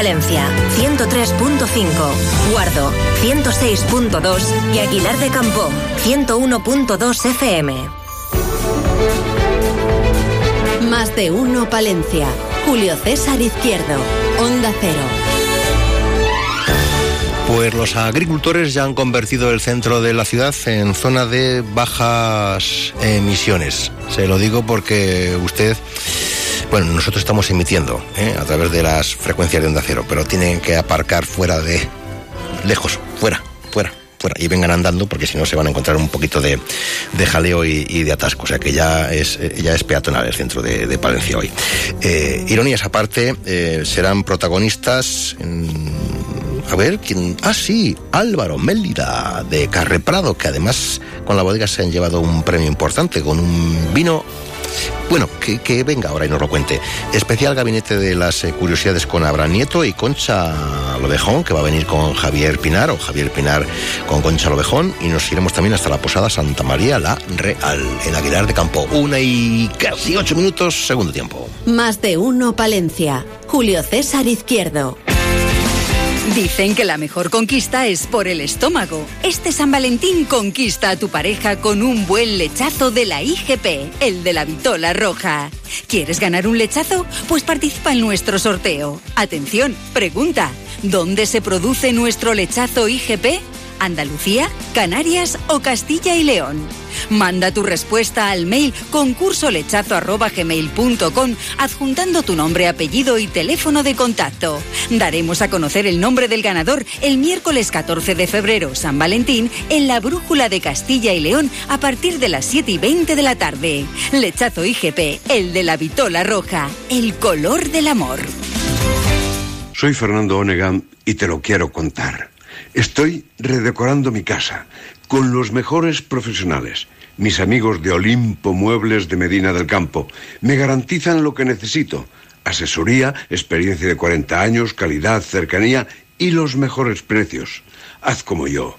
Palencia, 103.5. Guardo, 106.2. Y Aguilar de Campo, 101.2 FM. Más de uno Palencia. Julio César Izquierdo. Onda Cero. Pues los agricultores ya han convertido el centro de la ciudad en zona de bajas emisiones. Se lo digo porque usted, bueno, nosotros estamos emitiendo ¿eh? a través de las frecuencias de onda cero, pero tienen que aparcar fuera de, lejos, fuera, fuera. Fuera, y vengan andando porque si no se van a encontrar un poquito de, de jaleo y, de atasco. O sea que ya es, ya es peatonal el centro de, de Palencia hoy. Eh, ironías aparte, eh, serán protagonistas en a ver, ¿quién? Ah, sí, Álvaro Mélida de Carreprado, que además con la bodega se han llevado un premio importante con un vino. Bueno, que, venga ahora y nos lo cuente. Especial gabinete de las eh, curiosidades con Abraham Nieto y Concha Lobejón, que va a venir con Javier Pinar, o Javier Pinar con Concha Lobejón, y nos iremos también hasta la Posada Santa María, la Real, en Aguilar de Campo. Una y casi ocho minutos, segundo tiempo. Más de uno Palencia. Julio César Izquierdo. Dicen que la mejor conquista es por el estómago. Este San Valentín conquista a tu pareja con un buen lechazo de la IGP, el de la vitola roja. ¿Quieres ganar un lechazo? Pues participa en nuestro sorteo. Atención, pregunta, ¿dónde se produce nuestro lechazo IGP? ¿Andalucía, Canarias o Castilla y León? Manda tu respuesta al mail concursolechazo.gmail.com adjuntando tu nombre, apellido y teléfono de contacto. Daremos a conocer el nombre del ganador el miércoles 14 de febrero, San Valentín, en la Brújula de Castilla y León a partir de las 7 y 20 de la tarde. Lechazo IGP, el de la vitola roja, el color del amor. Soy Fernando Onegan y te lo quiero contar. Estoy redecorando mi casa con los mejores profesionales. Mis amigos de Olimpo Muebles de Medina del Campo me garantizan lo que necesito. Asesoría, experiencia de 40 años, calidad, cercanía y los mejores precios. Haz como yo.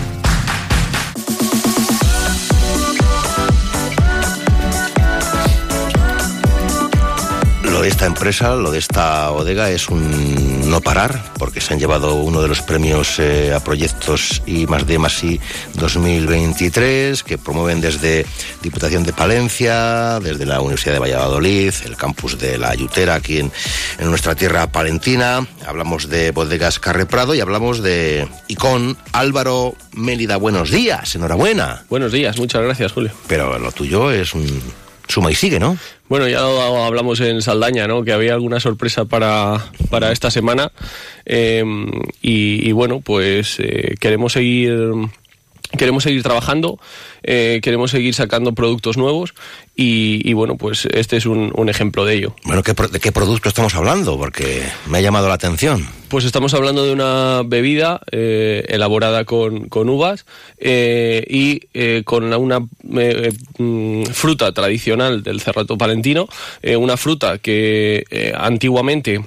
De esta empresa, lo de esta bodega es un no parar, porque se han llevado uno de los premios eh, a proyectos y más de más y 2023, que promueven desde Diputación de Palencia, desde la Universidad de Valladolid, el campus de la Ayutera aquí en, en nuestra tierra palentina. Hablamos de bodegas Carre Prado y hablamos de Icon Álvaro Mélida. Buenos días, enhorabuena. Buenos días, muchas gracias, Julio. Pero lo tuyo es un suma y sigue, ¿no? Bueno, ya hablamos en Saldaña, ¿no? Que había alguna sorpresa para, para esta semana. Eh, y, y, bueno, pues eh, queremos seguir queremos seguir trabajando, eh, queremos seguir sacando productos nuevos y, y bueno, pues este es un, un ejemplo de ello. Bueno, ¿qué, ¿de qué producto estamos hablando? Porque me ha llamado la atención. Pues estamos hablando de una bebida eh, elaborada con, con uvas eh, y con una mm, fruta tradicional del cerrato palentino, una fruta que antiguamente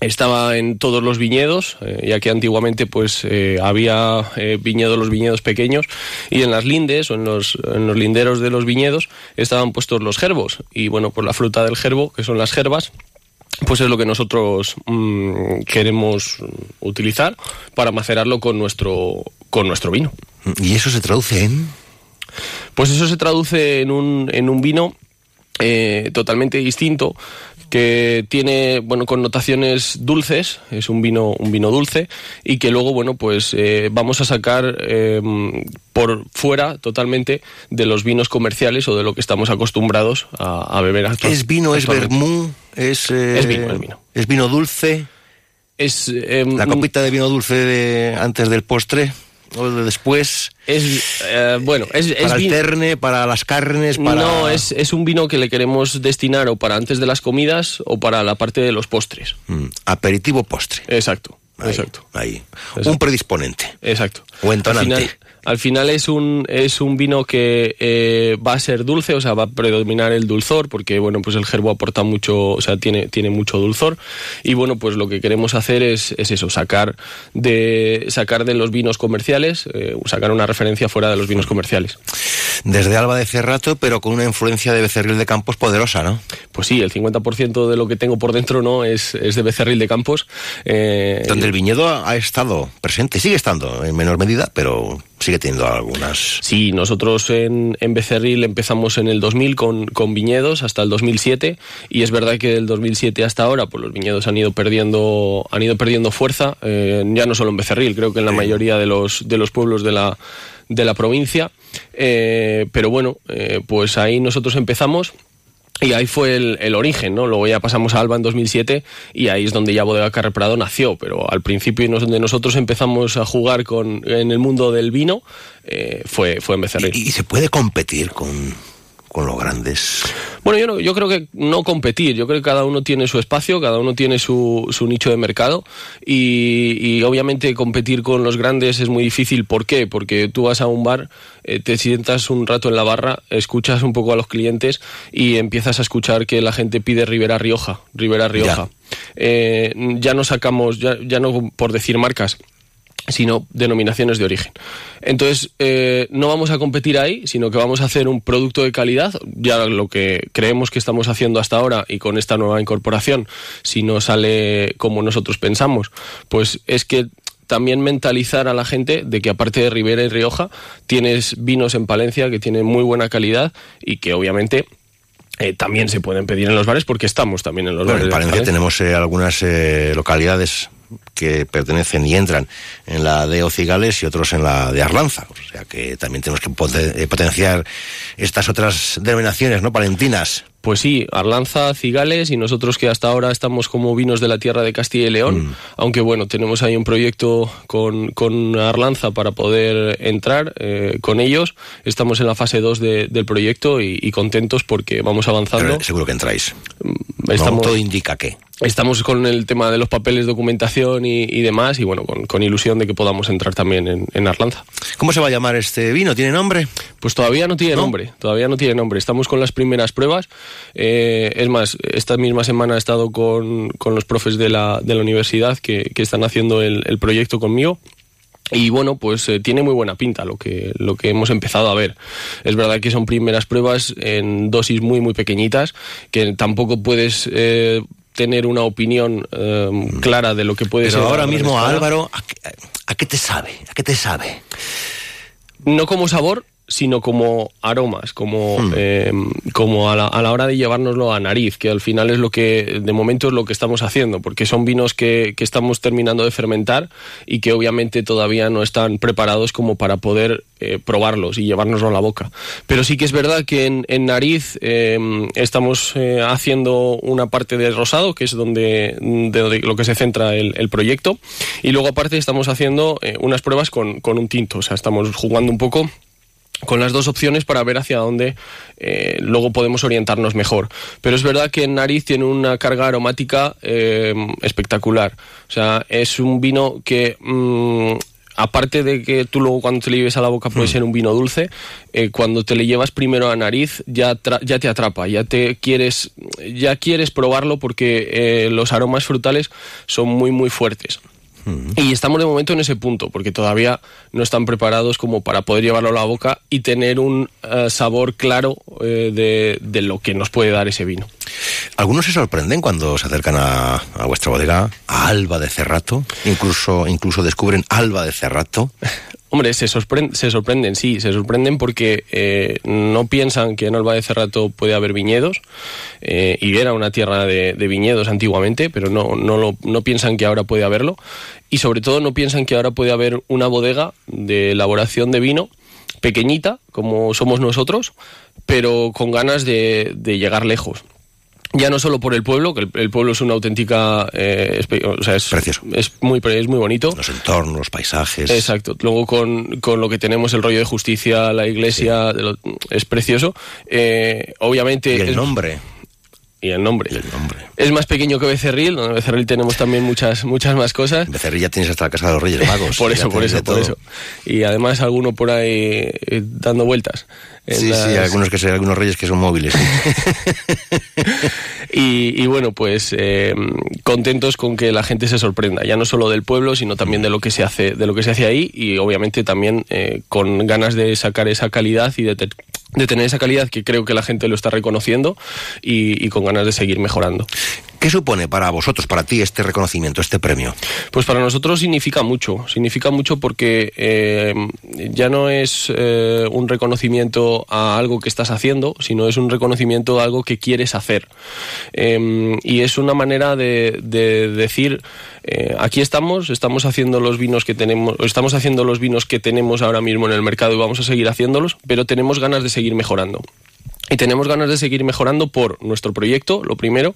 estaba en todos los viñedos, eh, ya que antiguamente pues eh, había eh, viñedos, los viñedos pequeños, y en las lindes o en los, en los linderos de los viñedos estaban puestos los gerbos. Y bueno, pues la fruta del gerbo, que son las gerbas, pues es lo que nosotros mmm, queremos utilizar para macerarlo con nuestro, con nuestro vino. ¿Y eso se traduce en? Pues eso se traduce en un, en un vino eh, totalmente distinto que tiene bueno connotaciones dulces es un vino un vino dulce y que luego bueno pues eh, vamos a sacar eh, por fuera totalmente de los vinos comerciales o de lo que estamos acostumbrados a, a beber actual, es vino es vermú es, eh, es vino es vino. Es vino dulce es la copita de vino dulce de antes del postre o de después. Es eh, bueno es, para es el terne para las carnes para no es, es un vino que le queremos destinar o para antes de las comidas o para la parte de los postres. Mm, aperitivo postre. Exacto ahí, exacto. ahí. Exacto. un predisponente. Exacto. O entonante al final, al final es un es un vino que eh, va a ser dulce o sea va a predominar el dulzor porque bueno pues el gerbo aporta mucho o sea tiene tiene mucho dulzor. Y bueno pues lo que queremos hacer es, es eso sacar de sacar de los vinos comerciales eh, sacar una referencia fuera de los vinos comerciales. Desde Alba de Cerrato pero con una influencia de Becerril de Campos poderosa no pues sí el 50% de lo que tengo por dentro no es, es de Becerril de Campos. Eh, donde el viñedo ha estado presente sigue estando en menor medida pero sigue teniendo algunas. Sí, nosotros en, en Becerril empezamos en el 2000 con, con, viñedos hasta el 2007 y es verdad que del 2007 hasta ahora pues los viñedos han ido perdiendo han ido perdiendo fuerza, eh, ya no solo en Becerril, creo que en la sí. mayoría de los de los pueblos de la de la provincia, eh, pero bueno, eh, pues ahí nosotros empezamos y ahí fue el, el, origen, ¿no? Luego ya pasamos a Alba en 2007 y ahí es donde ya Bodega Carre Prado nació, pero al principio donde nosotros empezamos a jugar con, en el mundo del vino eh, fue, fue en Becerril. ¿Y, ¿Y, se puede competir con, con los grandes? Bueno, yo, no, yo creo que no competir, yo creo que cada uno tiene su espacio, cada uno tiene su, su nicho de mercado y, y, obviamente competir con los grandes es muy difícil. ¿Por qué? Porque tú vas a un bar, eh, te sientas un rato en la barra, escuchas un poco a los clientes y empiezas a escuchar que la gente pide Ribera Rioja, Ribera Rioja. Ya, eh, ya no sacamos, ya, ya no por decir marcas, sino denominaciones de origen. Entonces, eh, no vamos a competir ahí, sino que vamos a hacer un producto de calidad, ya lo que creemos que estamos haciendo hasta ahora y con esta nueva incorporación, si no sale como nosotros pensamos, pues es que también mentalizar a la gente de que aparte de Ribera y Rioja, tienes vinos en Palencia que tienen muy buena calidad y que obviamente eh, también se pueden pedir en los bares porque estamos también en los bueno, bares. En Palencia tenemos eh, algunas eh, localidades que pertenecen y entran en la de Ocigales y otros en la de Arlanza. O sea que también tenemos que potenciar estas otras denominaciones, ¿no? Palentinas. Pues sí, Arlanza, Cigales y nosotros que hasta ahora estamos como vinos de la tierra de Castilla y León, mm. aunque bueno, tenemos ahí un proyecto con, con Arlanza para poder entrar eh, con ellos. Estamos en la fase 2 de, del proyecto y, y, contentos porque vamos avanzando. Pero seguro que entráis. Estamos, no, todo indica que. Estamos con el tema de los papeles, documentación y, y demás y bueno, con, con, ilusión de que podamos entrar también en, en, Arlanza. ¿Cómo se va a llamar este vino? ¿Tiene nombre? Pues todavía no tiene ¿No? nombre, todavía no tiene nombre. Estamos con las primeras pruebas. Eh, es más, esta misma semana he estado con, con los profes de la, de la universidad que, que están haciendo el, el proyecto conmigo y bueno, pues eh, tiene muy buena pinta lo que, lo que hemos empezado a ver. Es verdad que son primeras pruebas en dosis muy, muy pequeñitas, que tampoco puedes eh, tener una opinión eh, clara de lo que puede Pero ser. ahora mismo. Álvaro, ¿a qué, a qué te sabe? ¿A qué te sabe? No como sabor, sino como aromas, como, eh, como a, la, a la hora de llevárnoslo a nariz, que al final es lo que, de momento es lo que estamos haciendo, porque son vinos que, que estamos terminando de fermentar y que obviamente todavía no están preparados como para poder eh, probarlos y llevárnoslo a la boca. Pero sí que es verdad que en, en nariz eh, estamos eh, haciendo una parte de rosado, que es donde, de lo que se centra el, el proyecto, y luego aparte estamos haciendo eh, unas pruebas con, con un tinto, o sea, estamos jugando un poco con las dos opciones para ver hacia dónde eh, luego podemos orientarnos mejor. Pero es verdad que nariz tiene una carga aromática eh, espectacular. O sea, es un vino que... mm, Aparte de que tú luego cuando te le lleves a la boca puede ser un vino dulce, eh, cuando te le llevas primero a nariz ya, ya te atrapa, ya te quieres, ya quieres probarlo porque los aromas frutales son muy muy fuertes. Y estamos de momento en ese punto, porque todavía no están preparados como para poder llevarlo a la boca y tener un eh, sabor claro eh, de, de lo que nos puede dar ese vino. Algunos se sorprenden cuando se acercan a, a vuestra bodega, a Alba de Cerrato, incluso, incluso descubren Alba de Cerrato. Hombre, se, sorpren- se sorprenden, sí, se sorprenden porque eh, no piensan que en Alba de Cerrato puede haber viñedos, eh, y era una tierra de, de viñedos antiguamente, pero no, no, lo- no piensan que ahora puede haberlo, y sobre todo no piensan que ahora puede haber una bodega de elaboración de vino pequeñita, como somos nosotros, pero con ganas de, de llegar lejos. Ya no solo por el pueblo, que el, el pueblo es una auténtica... eh, espe- o sea, es, Es muy, es muy bonito. Los entornos, los paisajes. Exacto. Luego con, con lo que tenemos, el rollo de justicia, la iglesia, lo- es precioso. Eh, obviamente... Y el es- nombre. Y el nombre. Es más pequeño que Becerril. donde En Becerril tenemos también muchas, muchas más cosas. Becerril ya tienes hasta la Casa de los Reyes Magos. por eso, por eso, por todo. eso. Y además alguno por ahí eh, dando vueltas. Sí, sí, algunos, que, se- algunos reyes que son móviles. Y, y bueno, pues eh, contentos con que la gente se sorprenda, ya no solo del pueblo, sino también de lo que se hace, de lo que se hace ahí, y obviamente también eh, con ganas de sacar esa calidad y de, de tener esa calidad que creo que la gente lo está reconociendo y, con ganas de seguir mejorando. ¿Qué supone para vosotros, para ti, este reconocimiento, este premio? Pues para nosotros significa mucho, significa mucho porque eh, ya no es eh, un reconocimiento a algo que estás haciendo, sino es un reconocimiento a algo que quieres hacer. Eh, y es una manera de, de decir, eh, aquí estamos, estamos haciendo los vinos que tenemos, estamos haciendo los vinos que tenemos ahora mismo en el mercado y vamos a seguir haciéndolos, pero tenemos ganas de seguir mejorando. Y tenemos ganas de seguir mejorando por nuestro proyecto, lo primero,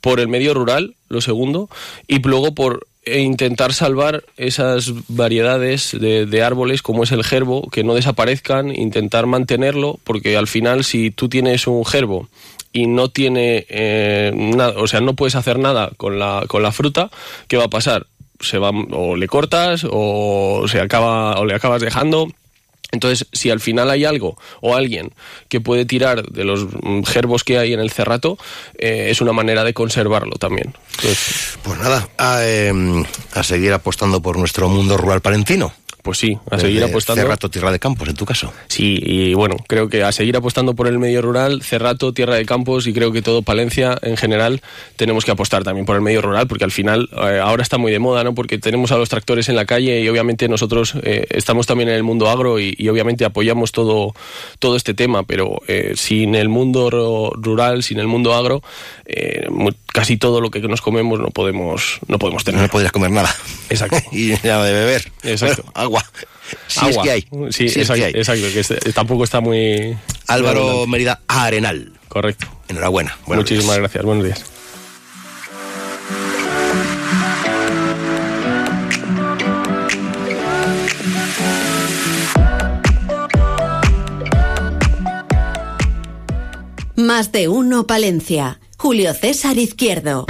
por el medio rural, lo segundo, y luego por eh, intentar salvar esas variedades de, de árboles como es el gerbo, que no desaparezcan, intentar mantenerlo, porque al final si tú tienes un gerbo y no tiene eh, nada, o sea, no puedes hacer nada con la, con la fruta, ¿qué va a pasar? Se va, o le cortas o se acaba, o le acabas dejando. Entonces, si al final hay algo o alguien que puede tirar de los mm, gerbos que hay en el cerrato, eh, es una manera de conservarlo también. Pues nada, a, eh, a seguir apostando por nuestro mundo rural palentino. Pues sí, a seguir apostando. Cerrato, Tierra de Campos, en tu caso. Sí, y bueno, creo que a seguir apostando por el medio rural, Cerrato, Tierra de Campos y creo que todo Palencia en general tenemos que apostar también por el medio rural porque al final eh, ahora está muy de moda, ¿no? Porque tenemos a los tractores en la calle y obviamente nosotros eh, estamos también en el mundo agro y, y obviamente apoyamos todo, todo este tema, pero eh, sin el mundo rural, sin el mundo agro, eh, casi todo lo que nos comemos no podemos, no podemos tener. No podrías comer nada. Exacto. y nada de beber. Exacto. Bueno, agua. Si Agua. es que hay. Sí, Si es que hay. exacto, que este- tampoco está muy... Álvaro muy. Mérida Arenal. Correcto. Enhorabuena. Buenos Muchísimas días. gracias. Buenos días. Más de uno Palencia. Julio César Izquierdo.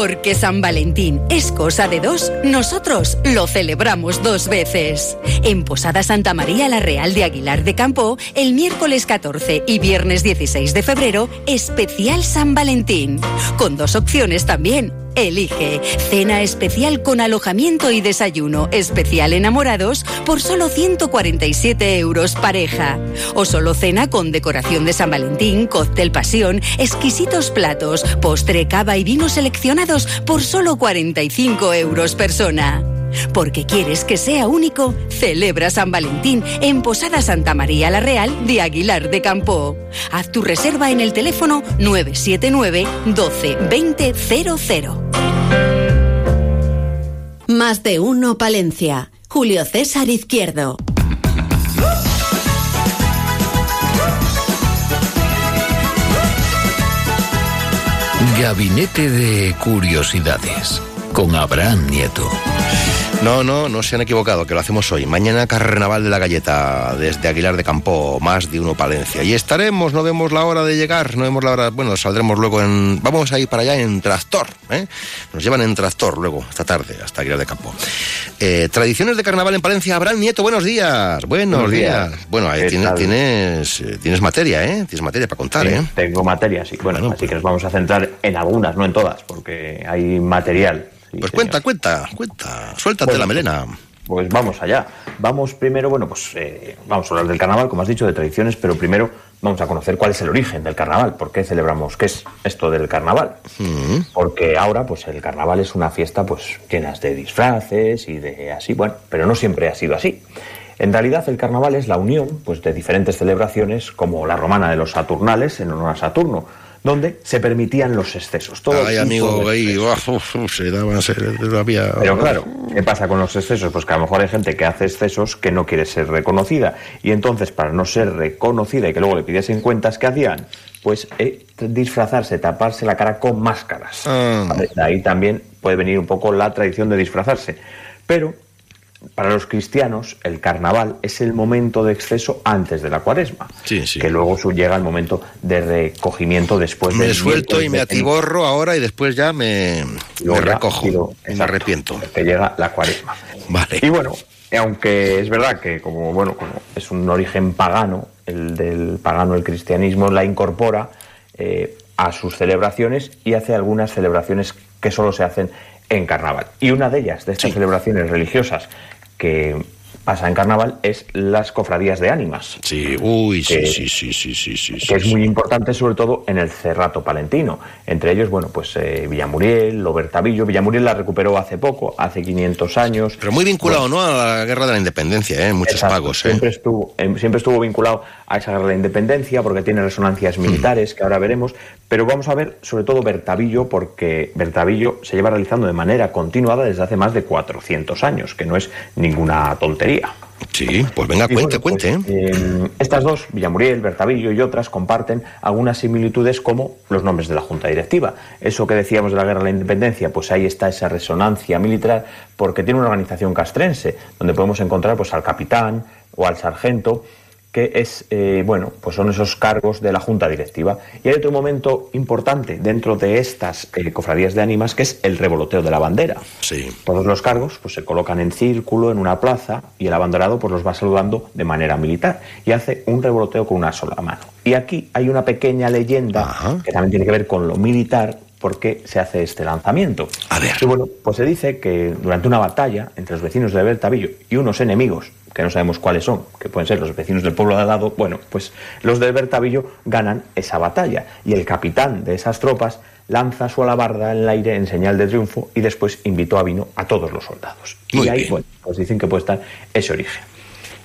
Porque San Valentín es cosa de dos, nosotros lo celebramos dos veces. En Posada Santa María la Real de Aguilar de Campo, el miércoles 14 y viernes 16 de febrero, especial San Valentín. Con dos opciones también, Elige cena especial con alojamiento y desayuno especial enamorados por solo 147 euros pareja. O solo cena con decoración de San Valentín, cóctel pasión, exquisitos platos, postre, cava y vinos seleccionados por solo 45 euros persona. Porque quieres que sea único, celebra San Valentín en Posada Santa María la Real de Aguilar de Campo. Haz tu reserva en el teléfono 979 12 20 00. Más de uno Palencia. Julio César Izquierdo. Gabinete de Curiosidades con Abraham Nieto. No, no, no se han equivocado, que lo hacemos hoy. Mañana Carnaval de la Galleta, desde Aguilar de Campo, más de uno Palencia. Y estaremos, no vemos la hora de llegar, no vemos la hora, bueno, saldremos luego en, vamos a ir para allá en tractor, ¿eh? Nos llevan en tractor luego, esta tarde, hasta Aguilar de Campo. Eh, tradiciones de Carnaval en Palencia, Abraham Nieto, buenos días, buenos, Buenos días. días. Bueno, ahí ¿Qué tienes, tienes, eh, tienes materia, ¿eh? Tienes materia para contar, Sí, ¿eh? Tengo materia, sí. Bueno, así que nos vamos a centrar en algunas, no en todas, porque hay material. Pues cuenta, cuenta, cuenta, suéltate Bueno, la melena. Pues vamos allá. Vamos primero, bueno, pues eh, vamos a hablar del carnaval, como has dicho, de tradiciones, pero primero vamos a conocer cuál es el origen del carnaval, por qué celebramos, qué es esto del carnaval. Porque ahora, pues el carnaval es una fiesta, pues llenas de disfraces y de así, bueno, pero no siempre ha sido así. En realidad, el carnaval es la unión, pues, de diferentes celebraciones, como la romana de los Saturnales en honor a Saturno, donde se permitían los excesos. todo Ay, amigo, uf, se daba, se había... pero claro, ¿qué pasa con los excesos? Pues que a lo mejor hay gente que hace excesos que no quiere ser reconocida. Y entonces, para no ser reconocida y que luego le pidiesen cuentas, ¿qué hacían? Pues eh, disfrazarse, taparse la cara con máscaras. De ahí también puede venir un poco la tradición de disfrazarse. Pero para los cristianos, el carnaval es el momento de exceso antes de la cuaresma. Sí, sí. Que luego llega el momento de recogimiento después me del suelto y me de atiborro ahora y después ya me, me recojo pido- me arrepiento. que llega la cuaresma. Vale. Y bueno, aunque es verdad que como bueno, como es un origen pagano, el del pagano el cristianismo la incorpora eh, a sus celebraciones y hace algunas celebraciones que solo se hacen en carnaval. Y una de ellas, de estas celebraciones religiosas que pasa en carnaval, es las cofradías de ánimas. Sí, uy, sí, Que- sí, sí, sí, sí, sí, que es muy importante sobre todo en el cerrato palentino. Entre ellos, bueno, pues eh, Villamuriel, Lobertavillo. Villamuriel la recuperó hace poco, hace 500 años. Pero muy vinculado, ¿no? A la guerra de la independencia, ¿eh? Muchos Exacto, pagos, ¿eh? Siempre estuvo, em, siempre estuvo vinculado a esa guerra de la independencia porque tiene resonancias Hmm. militares que ahora veremos. Pero vamos a ver sobre todo Bertavillo porque Bertavillo se lleva realizando de manera continuada desde hace más de 400 años, que no es ninguna tontería. Sí, pues venga, cuente, bueno, pues, cuente. eh, estas dos, Villamuriel, Bertavillo y otras, comparten algunas similitudes como los nombres de la Junta Directiva. Eso que decíamos de la Guerra de la Independencia, pues ahí está esa resonancia militar porque tiene una organización castrense, donde podemos encontrar pues al capitán o al sargento que es, eh, bueno, pues son esos cargos de la Junta Directiva. Y hay otro momento importante dentro de estas eh, cofradías de ánimas, que es el revoloteo de la bandera. Sí. Todos los cargos pues, se colocan en círculo en una plaza y el abanderado pues, los va saludando de manera militar y hace un revoloteo con una sola mano. Y aquí hay una pequeña leyenda que también tiene que ver con lo militar por qué se hace este lanzamiento. A ver. Y bueno, pues se dice que durante una batalla entre los vecinos de Bertavillo y unos enemigos, que no sabemos cuáles son, que pueden ser los vecinos del pueblo de al lado, bueno, pues los de Bertavillo ganan esa batalla y el capitán de esas tropas lanza su alabarda en el aire en señal de triunfo y después invitó a vino a todos los soldados. Muy y ahí, bien. bueno, pues dicen que puede estar ese origen.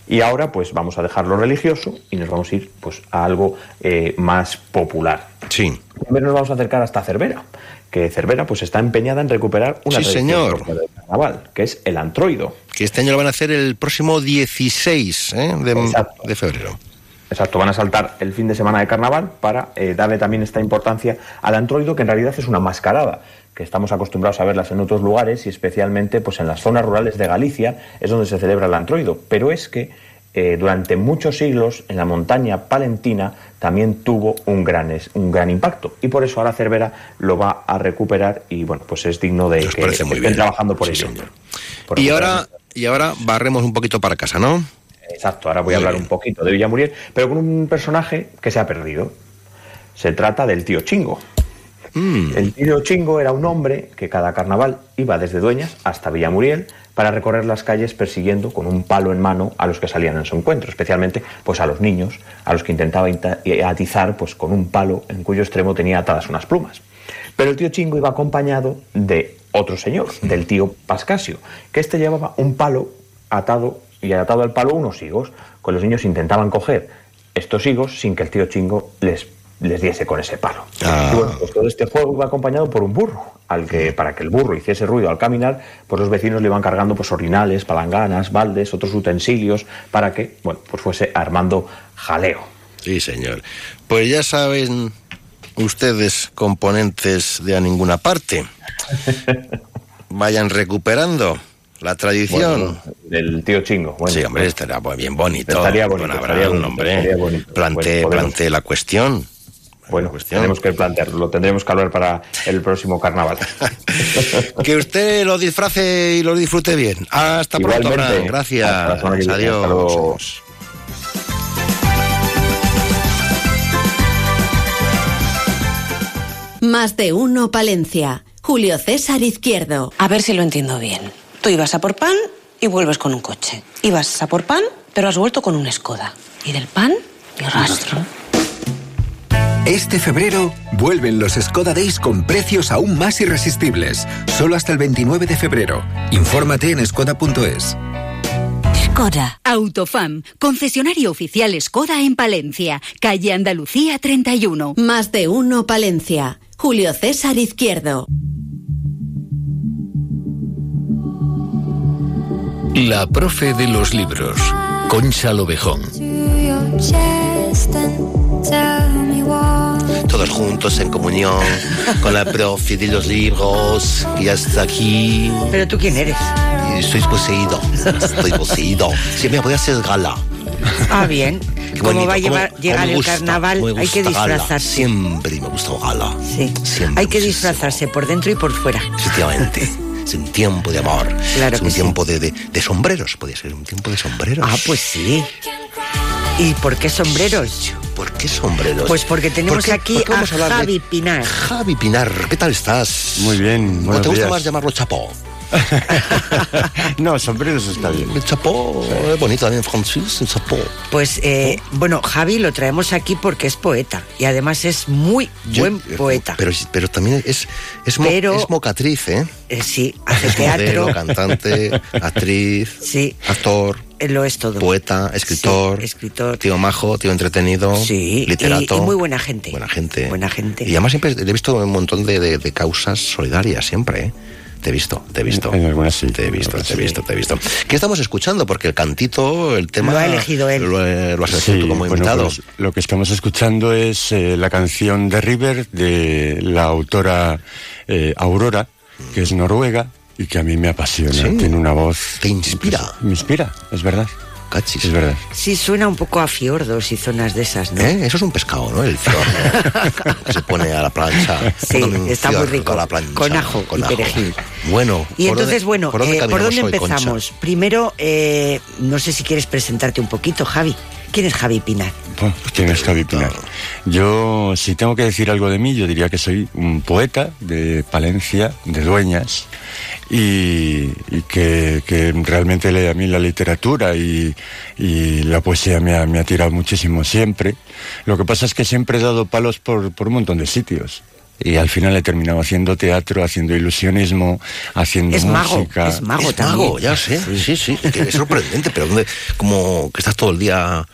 Y ahora pues vamos a dejar lo religioso y nos vamos a ir pues a algo eh, más popular. Sí. Primero nos vamos a acercar hasta Cervera, que Cervera pues está empeñada en recuperar una Sí, tradición señor. del carnaval, que es el antroido. Que este año lo van a hacer el próximo 16 ¿eh? de febrero. Exacto, van a saltar el fin de semana de carnaval para eh, darle también esta importancia al antroido, que en realidad es una mascarada, que estamos acostumbrados a verlas en otros lugares y especialmente pues, en las zonas rurales de Galicia es donde se celebra el antroido. Pero es que eh, durante muchos siglos en la montaña palentina también tuvo un gran, es- un gran impacto y por eso ahora Cervera lo va a recuperar y bueno, pues es digno de que estén bien. trabajando por Sí, ello. Por Y ahora, y ahora barremos un poquito para casa, ¿no? Exacto, ahora voy a hablar bien. un poquito de Villamuriel, pero con un personaje que se ha perdido. Se trata del tío Chingo. El tío Chingo era un hombre que cada carnaval iba desde Dueñas hasta Villamuriel para recorrer las calles persiguiendo con un palo en mano a los que salían en su encuentro, especialmente pues a los niños, a los que intentaba inta- atizar pues con un palo en cuyo extremo tenía atadas unas plumas. Pero el tío Chingo iba acompañado de otro señor, del tío Pascasio, que este llevaba un palo atado y atado al palo unos higos, que los niños intentaban coger estos higos sin que el tío Chingo les, les diese con ese palo. Y bueno, pues todo este juego iba acompañado por un burro, al que para que el burro hiciese ruido al caminar, pues los vecinos le iban cargando pues orinales, palanganas, baldes, otros utensilios, para que, bueno, pues fuese armando jaleo. Sí, señor. Pues ya saben ustedes, componentes de a ninguna parte, vayan recuperando la tradición. Bueno, del tío Chingo. Bueno, sí, hombre, estará bien bonito. Estaría bonito, estaría Abraham, bonito, hombre. estaría bonito. Plante, Bueno, podemos- plante la cuestión. Bueno, tenemos que plantearlo, lo tendremos que hablar para el próximo carnaval. Que usted lo disfrace y lo disfrute bien. Hasta pronto. Abraham. Gracias. Hasta. Adiós. Más de uno Palencia. Julio César Izquierdo. A ver si lo entiendo bien. Tú ibas a por pan y vuelves con un coche. Ibas a por pan, pero has vuelto con un Skoda. Y del pan, ni rastro. Este febrero vuelven los Skoda Days con precios aún más irresistibles. Solo hasta el 29 de febrero. Infórmate en skoda.es. Skoda. Autofam, concesionario oficial Skoda en Palencia, calle Andalucía 31. Más de uno Palencia. Julio César Izquierdo. La profe de los libros, Concha Lovejón. Todos juntos en comunión con la profe de los libros que ya está aquí. ¿Pero tú quién eres? Estoy poseído. Estoy poseído. Sí, me voy a hacer gala. Ah, bien. Qué Como bonito, va a cómo- llevar, cómo llegar me el gusta, carnaval, hay que gusta gala. disfrazarse. Siempre me gusta gala. Sí. Hay que disfrazarse por dentro y por fuera. Efectivamente. Es un tiempo de amor. Claro es un que sí. tiempo de, de- de sombreros. Podría ser un tiempo de sombreros. Ah, pues sí. ¿Y por qué sombreros? ¿Por qué sombreros? Pues porque tenemos ¿Por qué- aquí por a de- Javi Pinar. Javi Pinar, ¿qué tal estás? Muy bien. ¿O buenos te gusta días. más llamarlo Chapó? No, sombreros está bien. El Chapó, es bonito también francés, el Chapó. Pues, eh, bueno, Javi lo traemos aquí porque es poeta y además es muy Yo- buen poeta. Pero, pero también es, es, mo- es mocatriz, ¿eh? Eh, sí, hace Es teatro. modelo, cantante, actriz, Sí. actor, Eh, Lo es todo. poeta, escritor, Sí, escritor. tío majo, tío entretenido, Sí, literato. y, y muy buena gente. Buena gente. Buena gente. Y además siempre he visto un montón de, de- de causas solidarias, siempre, ¿eh? Te he visto, te he visto. En algunas sí. Te he visto, te he visto, te he visto. ¿Qué estamos escuchando? Porque el cantito, el tema... Lo ha elegido él. Lo, lo has elegido tú como bueno, invitado. pues, lo que estamos escuchando es eh, la canción de River de la autora eh, Aurora, que es noruega y que a mí me apasiona. Sí. Tiene una voz. Te inspira. Me inspira, es verdad. Cachis. Es verdad. Sí, suena un poco a fiordos y zonas de esas, ¿no? ¿Eh? Eso es un pescado, ¿no? El fiordo. que se pone a la plancha. Sí, está muy rico. a la plancha, Con ajo y perejil. Bueno. Y ¿por entonces, dónde- bueno, ¿por dónde, eh, empezamos? Primero, eh, no sé si quieres presentarte un poquito, Javi. ¿Quién es Javi Pinar? Oh, ¿Quién es Javi Pinar? Yo, si tengo que decir algo de mí, yo diría que soy un poeta de Palencia, de Dueñas, y, y que, que realmente le- a mí la literatura y, y la poesía me ha, me ha tirado muchísimo siempre. Lo que pasa es que siempre he dado palos por, por un montón de sitios. Y al final he terminado haciendo teatro, haciendo ilusionismo, haciendo Es mago, música. es mago Es también. mago, ya sé. Sí, sí. que es sorprendente, pero ¿dónde, como que estás todo el día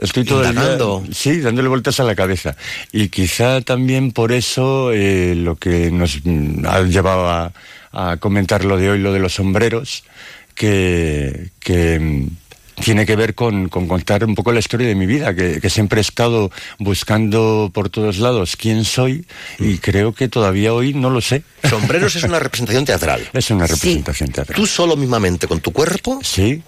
Estoy todo el día, sí, dándole vueltas a la cabeza. Y quizá también por eso eh, lo que nos mm, ha llevado a, a comentar lo de hoy, lo de los sombreros, que, que mm, tiene que ver con, con contar un poco la historia de mi vida, que, que siempre he estado buscando por todos lados quién soy y creo que todavía hoy no lo sé. Sombreros es una representación teatral. Es una representación teatral. Tú solo mismamente con tu cuerpo. Sí.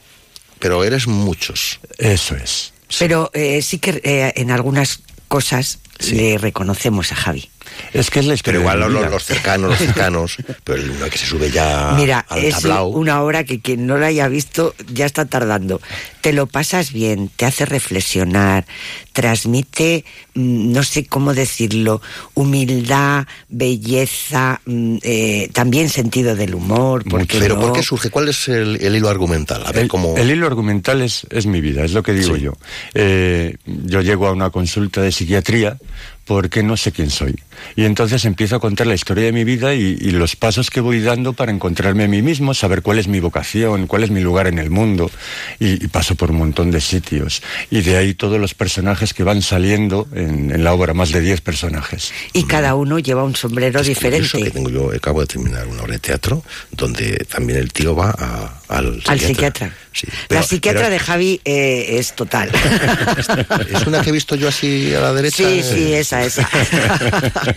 Pero eres muchos. Eso es. Pero eh, sí que eh, en algunas cosas le reconocemos a Javi. Es que es la Pero historia igual de mi los, vida. los cercanos, los cercanos, pero el uno que se sube ya Mira, al es tablao. una obra que quien no la haya visto ya está tardando. Te lo pasas bien, te hace reflexionar, transmite, mm, no sé cómo decirlo, humildad, belleza, mm, eh, también sentido del humor. ¿por qué Pero no? ¿por qué surge? ¿Cuál es el, el hilo argumental? A ver El, cómo... el hilo argumental es, es mi vida, es lo que digo yo. Eh, yo llego a una consulta de psiquiatría porque no sé quién soy. Y entonces empiezo a contar la historia de mi vida y, y los pasos que voy dando para encontrarme a mí mismo, saber cuál es mi vocación, cuál es mi lugar en el mundo. Y, y paso por un montón de sitios. Y de ahí todos los personajes que van saliendo en, en la obra, más de 10 personajes. Y cada uno lleva un sombrero Eso diferente. que tengo yo, acabo de terminar una obra de teatro donde también el tío va a- al Al psiquiatra. Sí, la psiquiatra pero de Javi eh, es total. Es una que he visto yo así a la derecha. Sí, eh, sí, esa, esa.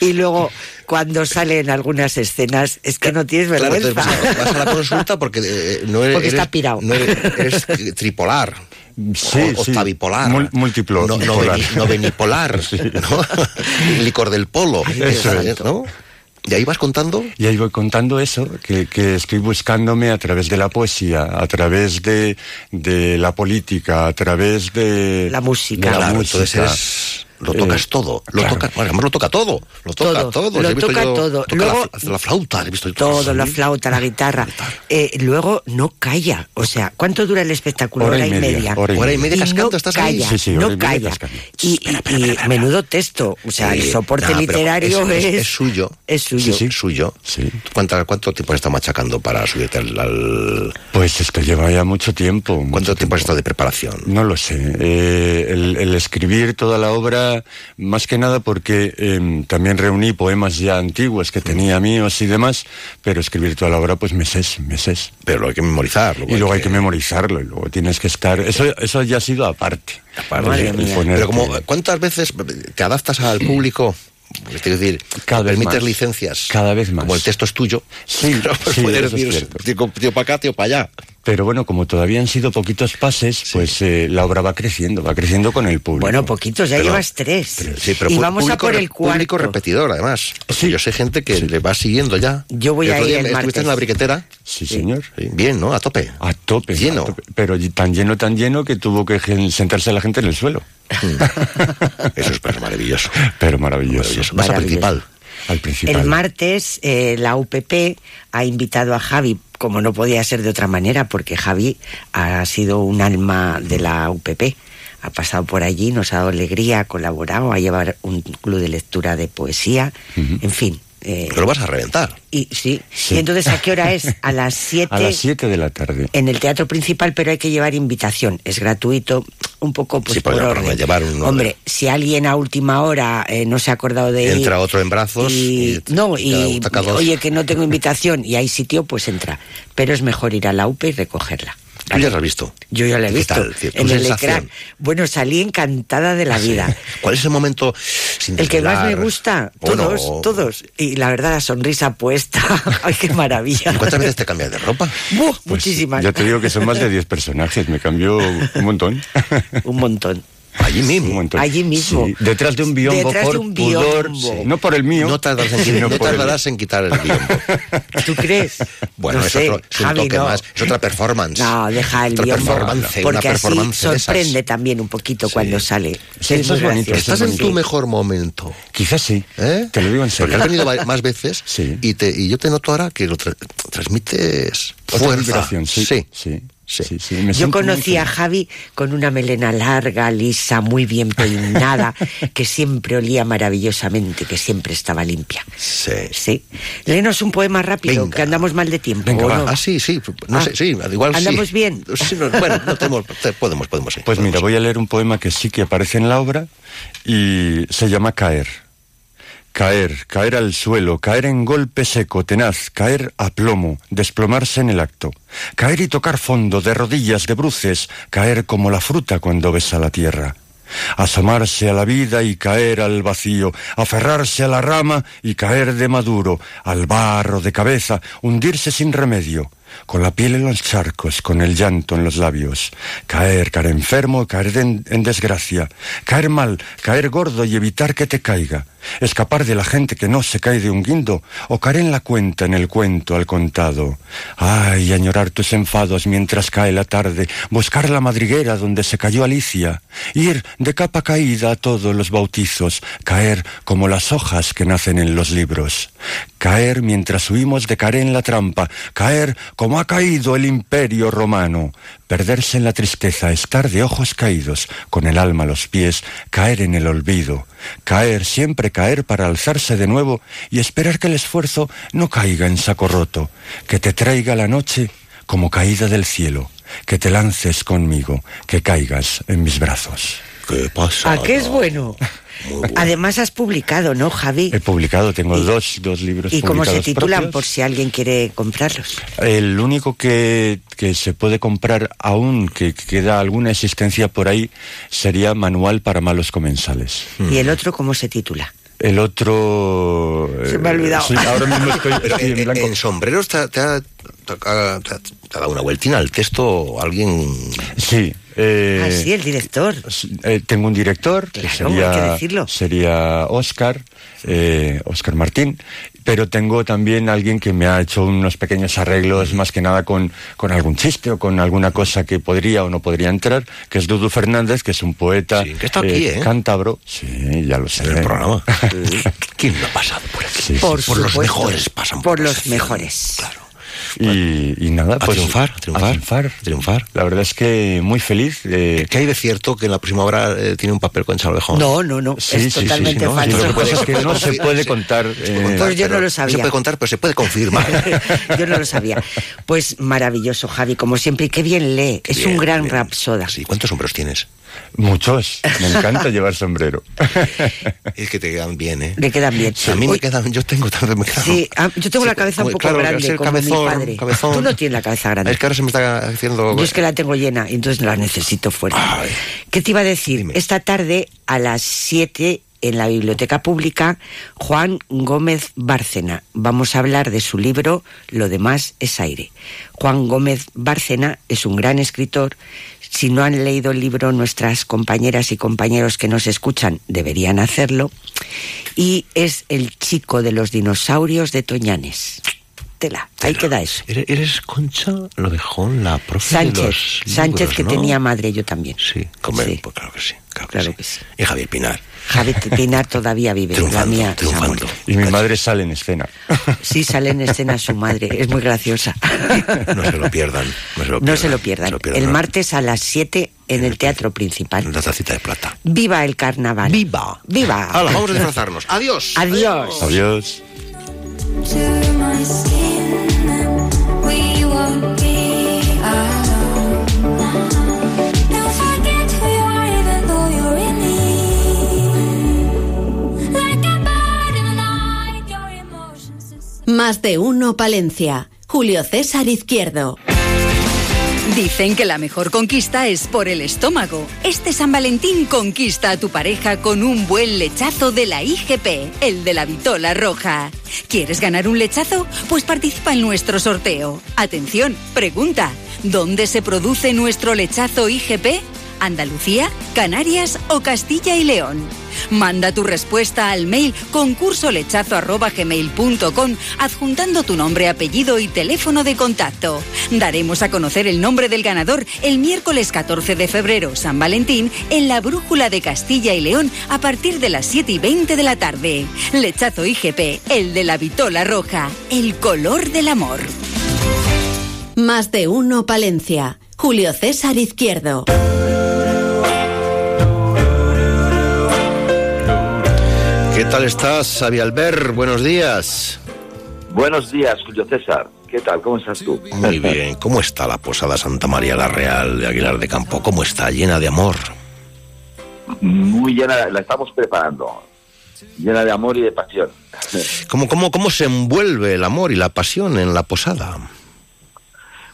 y luego, cuando salen algunas escenas, es que no tienes Claro, vergüenza. vas, vas a la consulta porque eh, no eres, Porque está pirado. no eres, eres tripolar. Sí, o, sí. octavipolar. Múltiplo No, no. Licor del polo. Eso es. ¿no? Y ahí vas contando. Y ahí voy contando eso, que, que estoy buscándome a través de la poesía, a través de, de la política, a través de La música. de la Claro, música. entonces eres- lo tocas Eh, todo. Lo claro. toca, bueno, además lo toca todo. Lo toca Todo, todo. lo He visto toca yo- todo. toca Luego- la, la flauta. he visto yo Todo, la flauta, la guitarra. Eh, luego no calla. O sea, ¿cuánto dura el espectáculo? Hora y media, hora y Hora y media cascando, no estás ahí. calla, Sí, sí, no calla. Y, y- y menudo texto. O sea, el soporte nah, literario es, es, es- es suyo. es suyo. Sí. ¿Cuánta- ¿Cuánto tiempo has estado machacando para subirte al, al- Pues esto lleva ya mucho tiempo. mucho ¿Cuánto tiempo has estado de preparación? No lo sé. Eh, el, el escribir toda la obra, más que nada porque em, también reuní poemas ya antiguos que tenía míos y demás, pero escribir toda la obra, pues meses, meses. Pero lo hay que memorizar. Y luego hay que memorizarlo y luego tienes que estar... Eso, eso ya ha sido aparte. Aparte, Pero como, ¿cuántas veces te adaptas al público? Es decir, Cada vez permites más. licencias. Cada vez más. Como el texto es tuyo. Sí, Claro, sí, puedes decir, tío para acá, tío para allá. Pero bueno, como todavía han sido poquitos pases, pues eh, la obra va creciendo, va creciendo con el público. Bueno, poquitos, ya Pero- llevas tres. Sí, pero y vamos a por el cuarto. Público repetidor, además. Porque yo sé gente que le va siguiendo ya. Yo voy El a ir día el Estuviste martes. en la briquetera. Sí, señor. Sí, Bien, ¿no? A tope. A tope. Lleno. a tope. Pero tan lleno, tan lleno que tuvo que sentarse la gente en el suelo. Eso es pero maravilloso. Pero maravilloso. Maravilloso. Vas Maravilloso. principal. Al principal. El martes eh, la UPP ha invitado a Javi, como no podía ser de otra manera, porque Javi ha sido un alma de la UPP. Ha pasado por allí, nos ha dado alegría, ha colaborado, a llevar un club de lectura de poesía, en fin. Eh, Pero vas a reventar. y, sí. Sí. y entonces, ¿a qué hora es? A las 7 A las 7 de la tarde. en el teatro principal, pero hay que llevar invitación. Es gratuito, un poco pues, Sí, por orden. llevar un orden. Hombre, si alguien a última hora eh, no se ha acordado de ir... Entra otro en brazos y- y- no, y oye, que no tengo invitación y hay sitio, pues entra. Pero es mejor ir a la UPE y recogerla. Tú ya lo has visto. Yo ya la he ¿Qué visto. En el ecran. Bueno, salí encantada de la vida. ¿Cuál es el momento sin El que más me gusta, Bueno, todos, todos. Y la verdad, la sonrisa puesta. Ay, qué maravilla. ¿y ¿Cuántas veces te cambias de ropa? Pues, muchísimas. Ya te digo que son más de 10 personajes, me cambió un montón. Un montón. Allí mismo. Allí mismo. Sí, Detrás de un biombo Detrás por de un pudor, no por el mío. No tardarás en, no tardarás quitar el biombo. ¿Tú crees? Bueno, No es, sé, otro, es un Javi, toque no. más. Es otra performance. No, deja el Otra biombo. performance, Porque así performance de esas. sorprende también un poquito cuando sale. Sí, Es eso es bonito. Estás en tu mejor momento. Quizás sí. ¿eh? Te lo digo en Porque serio. has venido más veces Sí. y, te, y yo te noto ahora que lo tra- transmites fuerza. sí. Sí. Sí. sí, sí, me Yo conocí a. Javi con una melena larga, lisa, muy bien peinada, que siempre olía maravillosamente, que siempre estaba limpia. Sí. Sí. Léenos un poema rápido, Venga. que andamos mal de tiempo. Venga, ¿o va. no? Ah, sí, sí. No Ah. sé, sí, igual sí. ¿Andamos bien? Sí, no, bueno, no tenemos, te- podemos, podemos, sí. Pues mira, voy a leer un poema que sí que aparece en la obra y se llama Caer. Caer, caer al suelo, caer en golpe seco, tenaz, caer a plomo, desplomarse en el acto. Caer y tocar fondo, de rodillas, de bruces, caer como la fruta cuando besa la tierra. Asomarse a la vida y caer al vacío, aferrarse a la rama y caer de maduro, al barro de cabeza, hundirse sin remedio. Con la piel en los charcos, con el llanto en los labios. Caer, caer enfermo, caer en, desgracia. Caer mal, caer gordo y evitar que te caiga. Escapar de la gente que no se cae de un guindo o caer en la cuenta, en el cuento, al contado. Ay, añorar tus enfados mientras cae la tarde, buscar la madriguera donde se cayó Alicia, ir de capa caída a todos los bautizos, caer como las hojas que nacen en los libros, caer mientras huimos de caer en la trampa, caer como ha caído el imperio romano, perderse en la tristeza, estar de ojos caídos, con el alma a los pies, caer en el olvido, caer, siempre caer para alzarse de nuevo y esperar que el esfuerzo no caiga en saco roto, que te traiga la noche como caída del cielo, que te lances conmigo, que caigas en mis brazos. ¿Qué pasa? ¿A qué es bueno? Además has publicado, ¿no, Javi? He publicado, tengo dos, dos libros ¿Y cómo se titulan propios. por si alguien quiere comprarlos? El único que, que se puede comprar aún, que queda alguna existencia por ahí, sería Manual para malos comensales. ¿Y el otro cómo se titula? El otro... Se me ha eh, olvidado. sí, ahora mismo estoy, Pero estoy en en, blanco. en sombreros te ha, te ha- te ha- te ha dado una vueltina al texto alguien. Sí. Eh, ah, sí, el director. eh, tengo un director que Claro, hay que sería, decirlo. sería Oscar, eh, Oscar Martín, pero tengo también alguien que me ha hecho unos pequeños arreglos, más que nada con, con algún chiste o con alguna cosa que podría o no podría entrar, que es Dudu Fernández, que es un poeta que está aquí, ¿eh? cántabro. Sí, ya lo sé. En el programa. ¿Quién no ha pasado por aquí? Sí, Por, sí, por los mejores pasan Por por los mejores. Claro. Y, y nada, A pues triunfar, a triunfar, triunfar. triunfar. La verdad es que muy feliz. eh, ¿Qué hay de cierto que en la próxima hora eh, tiene un papel con Salvejón? No, no, no. Sí, es sí, totalmente sí, no, falso. Lo que pasa es que no se Sí, puede contar. Eh, Pues yo no lo sabía. Se puede contar, pero se puede confirmar. Yo no lo sabía. Pues maravilloso, Javi, como siempre. Y qué bien lee. es un gran bien. rapsoda. Sí, ¿cuántos sombreros tienes? Muchos. Me encanta llevar sombrero. Es que te quedan bien, ¿eh? Le quedan bien. A mí me quedan, yo tengo también me quedan. Sí, ah, yo tengo Sí, la cabeza un poco claro, grande, es el como cabezón, mi padre. cabezón. Tú no tienes la cabeza grande. Es que ahora se me está haciendo. Yo es que la tengo llena, y entonces la necesito fuera. ¿Qué te iba a decir? Esta tarde, a las 7, en la Biblioteca Pública, Juan Gómez Bárcena. Vamos a hablar de su libro Lo demás es aire. Juan Gómez Bárcena es un gran escritor. Si no han leído el libro, nuestras compañeras y compañeros que nos escuchan deberían hacerlo. Y es el chico de los dinosaurios de Toñanes. Tela, ahí queda eso. ¿Eres, Concha? Lo dejó la profe Sánchez, de los Sánchez que ¿no? tenía madre, yo también. Sí, comer, Sí. pues claro que sí. Claro, que, Claro sí. que sí. Y Javier Pinar. Javi Pinar todavía vive, la mía triunfando. Y mi madre sale en escena. Sí, sale en escena su madre, es muy graciosa. No se lo pierdan. No se lo pierdan. No se lo pierdan. El martes a las 7 en el Teatro Principal. La tacita de plata. ¡Viva el carnaval! ¡Viva! ¡Viva! Hala, vamos a disfrazarnos. ¡Adiós! Adiós. Adiós. Más de uno Palencia. Julio César Izquierdo. Dicen que la mejor conquista es por el estómago. Este San Valentín conquista a tu pareja con un buen lechazo de la IGP, el de la Vitola Roja. ¿Quieres ganar un lechazo? Pues participa en nuestro sorteo. Atención, pregunta. ¿Dónde se produce nuestro lechazo IGP? ¿Andalucía, Canarias o Castilla y León? Manda tu respuesta al mail concursolechazo.gmail.com adjuntando tu nombre, apellido y teléfono de contacto. Daremos a conocer el nombre del ganador el miércoles 14 de febrero, San Valentín, en la Brújula de Castilla y León a partir de las 7 y 20 de la tarde. Lechazo IGP, el de la Vitola Roja, el color del amor. Más de uno Palencia. Julio César Izquierdo. ¿Qué tal estás, Xavi Albert? Buenos días. Buenos días, Julio César. ¿Qué tal? ¿Cómo estás tú? Muy bien. ¿Cómo está la Posada Santa María la Real de Aguilar de Campo? ¿Cómo está? ¿Llena de amor? Muy llena, la estamos preparando. Llena de amor y de pasión. ¿Cómo, cómo, ¿Cómo se envuelve el amor y la pasión en la posada?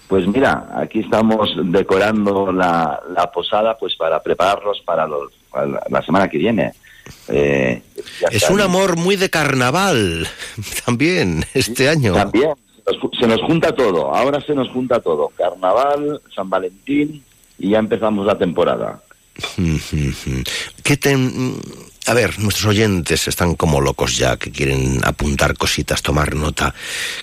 Pues mira, aquí estamos decorando la, la posada pues para prepararlos para, los, para la semana que viene. Eh, Es un amor muy de carnaval también este año. También, Se nos junta todo, ahora se nos junta todo. Carnaval, San Valentín y ya empezamos la temporada. ¿Qué te, a ver, nuestros oyentes están como locos ya, que quieren apuntar cositas, tomar nota.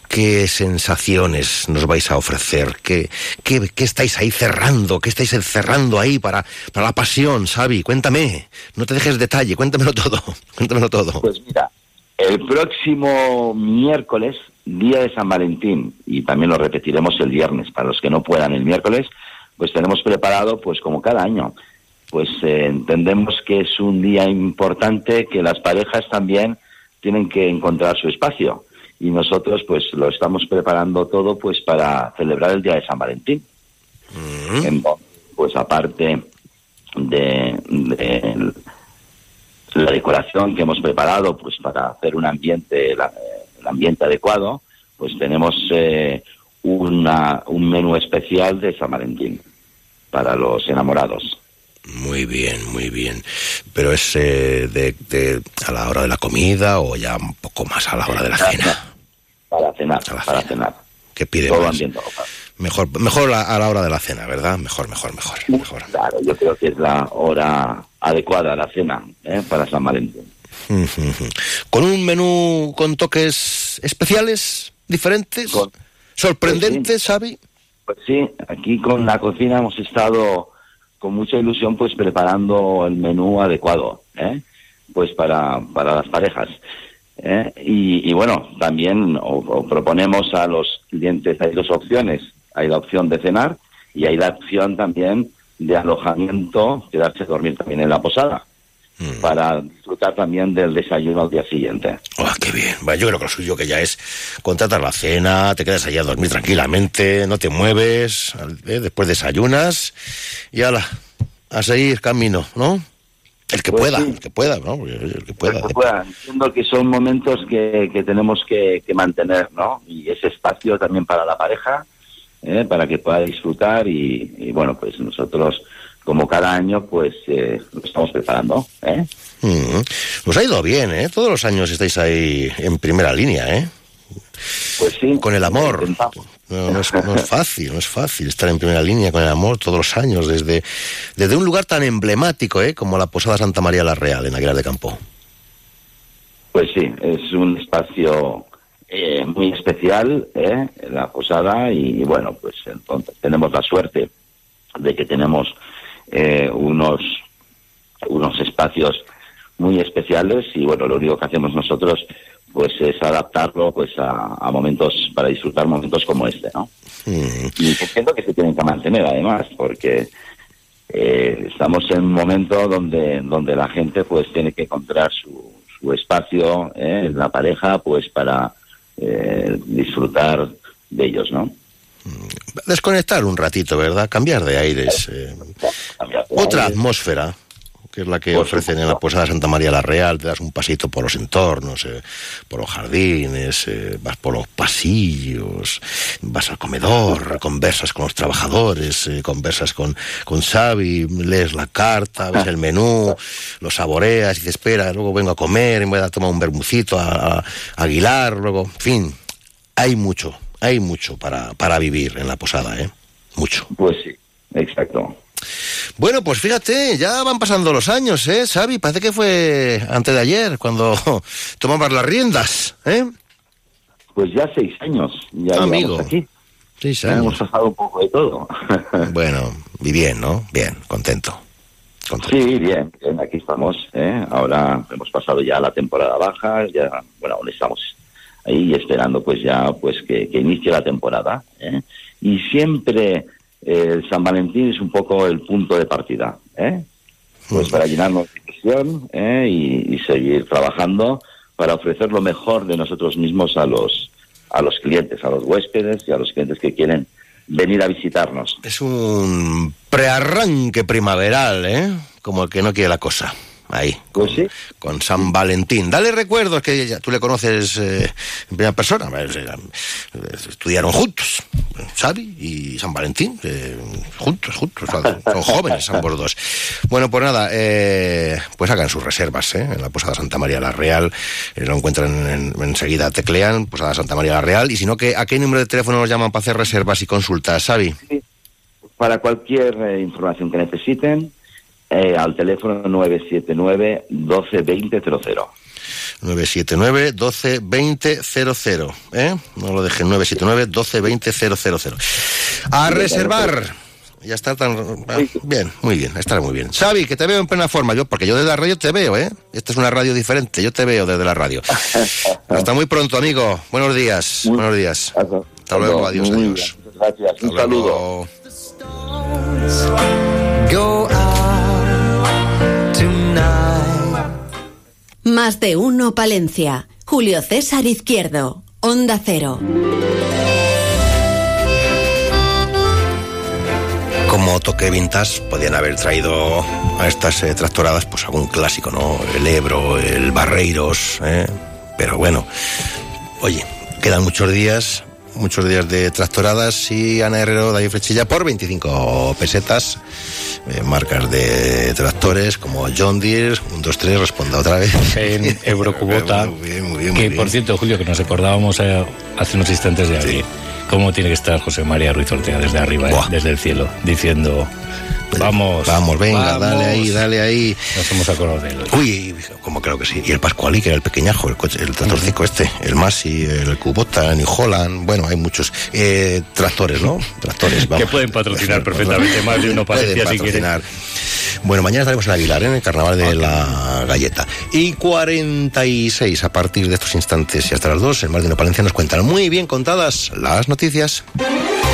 ¿Qué sensaciones nos vais a ofrecer? ¿Qué, qué, qué estáis ahí cerrando? ¿Qué estáis cerrando ahí para, para la pasión, Xavi? Cuéntame, no te dejes detalle, cuéntamelo todo, cuéntamelo todo. Pues mira, el próximo miércoles, día de San Valentín, y también lo repetiremos el viernes, para los que no puedan el miércoles, pues tenemos preparado, pues como cada año, pues eh, entendemos que es un día importante que las parejas también tienen que encontrar su espacio. Y nosotros pues lo estamos preparando todo pues para celebrar el día de San Valentín. Pues aparte de, la decoración que hemos preparado pues para hacer un ambiente el ambiente adecuado pues tenemos eh, una, un menú especial de San Valentín para los enamorados muy bien, muy bien. Pero es eh, de, a la hora de la comida o ya un poco más a la hora de la cena. Para cenar, para cenar. ¿Qué pide Mejor, mejor a la hora de la cena, ¿verdad? Mejor, mejor, mejor, mejor. Claro, yo creo que es la hora adecuada a la cena ¿eh? para San Valentín. Con un menú con toques especiales, diferentes, sorprendentes, Xavi. Pues sí, aquí con la cocina hemos estado con mucha ilusión pues preparando el menú adecuado ¿eh? pues para, para las parejas ¿eh? y, bueno también proponemos a los clientes hay dos opciones hay la opción de cenar y hay la opción también de alojamiento quedarse a dormir también en la posada mm. para disfrutar también del desayuno al día siguiente. Oh, qué bien! Bueno, yo creo que lo suyo que ya es contratar la cena, te quedas allá a dormir tranquilamente, no te mueves, ¿eh? después desayunas y ala, a seguir camino, ¿no? El que pues pueda, el que pueda, ¿no? El que pueda. El que pueda. Entiendo que son momentos que, que tenemos que, que, mantener, ¿no? Y ese espacio también para la pareja, ¿eh? para que pueda disfrutar y, y, bueno, pues nosotros, como cada año, pues eh, lo estamos preparando, ¿eh? Mm. Nos ha ido bien, ¿eh? Todos los años estáis ahí en primera línea, ¿eh? Pues sí. Con el amor. No, es, fácil, no es fácil estar en primera línea con el amor todos los años, desde, desde un lugar tan emblemático ¿eh? como la Posada Santa María la Real en Aguilar de Campo. Pues sí, es un espacio eh, muy especial, ¿eh? la Posada, y, bueno, pues entonces tenemos la suerte de que tenemos eh, unos, unos espacios muy especiales y bueno, lo único que hacemos nosotros pues es adaptarlo pues a, momentos para disfrutar momentos como este no mm. y siento que se tienen que mantener además porque eh, estamos en un momento donde donde la gente pues tiene que encontrar su, su espacio ¿eh? la pareja pues para eh, disfrutar de ellos no. Desconectar un ratito verdad cambiar de aires eh, otra atmósfera que es la que ofrecen en la Posada Santa María la Real, te das un pasito por los entornos, eh, por los jardines, eh, vas por los pasillos, vas al comedor, conversas con los trabajadores, eh, conversas con, con Xavi, lees la carta, ves el menú, lo saboreas y te espera, luego vengo a comer, y voy a tomar un bermucito a, a Aguilar, luego, en fin, hay mucho, hay mucho para, para vivir en la posada, ¿eh? Mucho. Pues sí, exacto. Bueno, pues fíjate, ya van pasando los años, ¿eh, Xavi? Parece que fue antes de ayer, cuando tomamos las riendas, ¿eh? Pues ya seis años, ya Amigo. aquí. Seis años. Hemos pasado un poco de todo. bueno, y bien, ¿no? Bien, contento. Sí, bien, bien, aquí estamos. ¿eh? Ahora hemos pasado ya la temporada baja, ya, bueno, aún estamos ahí esperando pues ya pues que, que inicie la temporada. ¿eh? Y siempre el San Valentín es un poco el punto de partida, ¿eh? Pues para llenarnos de ilusión ¿eh? y, seguir trabajando para ofrecer lo mejor de nosotros mismos a los a los clientes, a los huéspedes y a los clientes que quieren venir a visitarnos. Es un prearranque primaveral, ¿eh? Como el que no quiere la cosa. Ahí, con, con San Valentín. Dale recuerdos que ya- tú le conoces eh, en primera persona. Eh, Estudiaron juntos, Xavi y San Valentín, eh, juntos, juntos. Son jóvenes ambos dos. Bueno, pues nada, eh, pues hagan sus reservas ¿eh? en la Posada Santa María la Real. Eh, lo encuentran en- enseguida, teclean Posada Santa María la Real. Y si no, que ¿a qué número de teléfono nos llaman para hacer reservas y consultas, Xavi? Para cualquier información que necesiten, eh, al teléfono 979 12 20 00. 979 12 20 00. ¿eh? No lo dejen, 979 12 20 000. A reservar. Ya está tan. ah, Bien, muy bien, estará muy bien. Xavi, que te veo en plena forma, yo, porque yo desde la radio te veo, ¿eh? Esta es una radio diferente, yo te veo desde la radio. Hasta muy pronto, amigo. Buenos días. Buenos días. Hasta luego, adiós, adiós. Gracias. Un saludo. Más de uno Palencia. Julio César Izquierdo. Onda Cero. Como toque vintage, podían haber traído a estas eh, tractoradas pues algún clásico, ¿no? El Ebro, el Barreiros, ¿eh? Pero bueno, oye, quedan muchos días, muchos días de tractoradas y Ana Herrero, David Flechilla por 25 pesetas. eh, marcas de tractores como John Deere, 1, 2, 3, responda otra vez. En Eurocubota, Muy bien, muy bien, muy que bien. por cierto, Julio, que nos acordábamos eh, hace unos instantes de aquí, cómo tiene que estar José María Ruiz Ortega desde arriba, eh, desde el cielo, diciendo, vamos, Vamos, venga, vamos". dale ahí, dale ahí. Nos hemos acordado de él. Uy, como creo que sí. Y el Pascuali, que era el pequeñajo, el, coche, el tractorcico este, el Masi, el Kubota, New Holland, bueno, hay muchos eh, tractores, ¿no? Tractores, vamos. Que pueden patrocinar perfectamente más de uno Palencia si quieren. Bueno, mañana estaremos en Aguilar, en el carnaval de la galleta. Y 46 a partir de estos instantes y hasta las 2, en Más de Palencia nos cuentan muy bien contadas las noticias.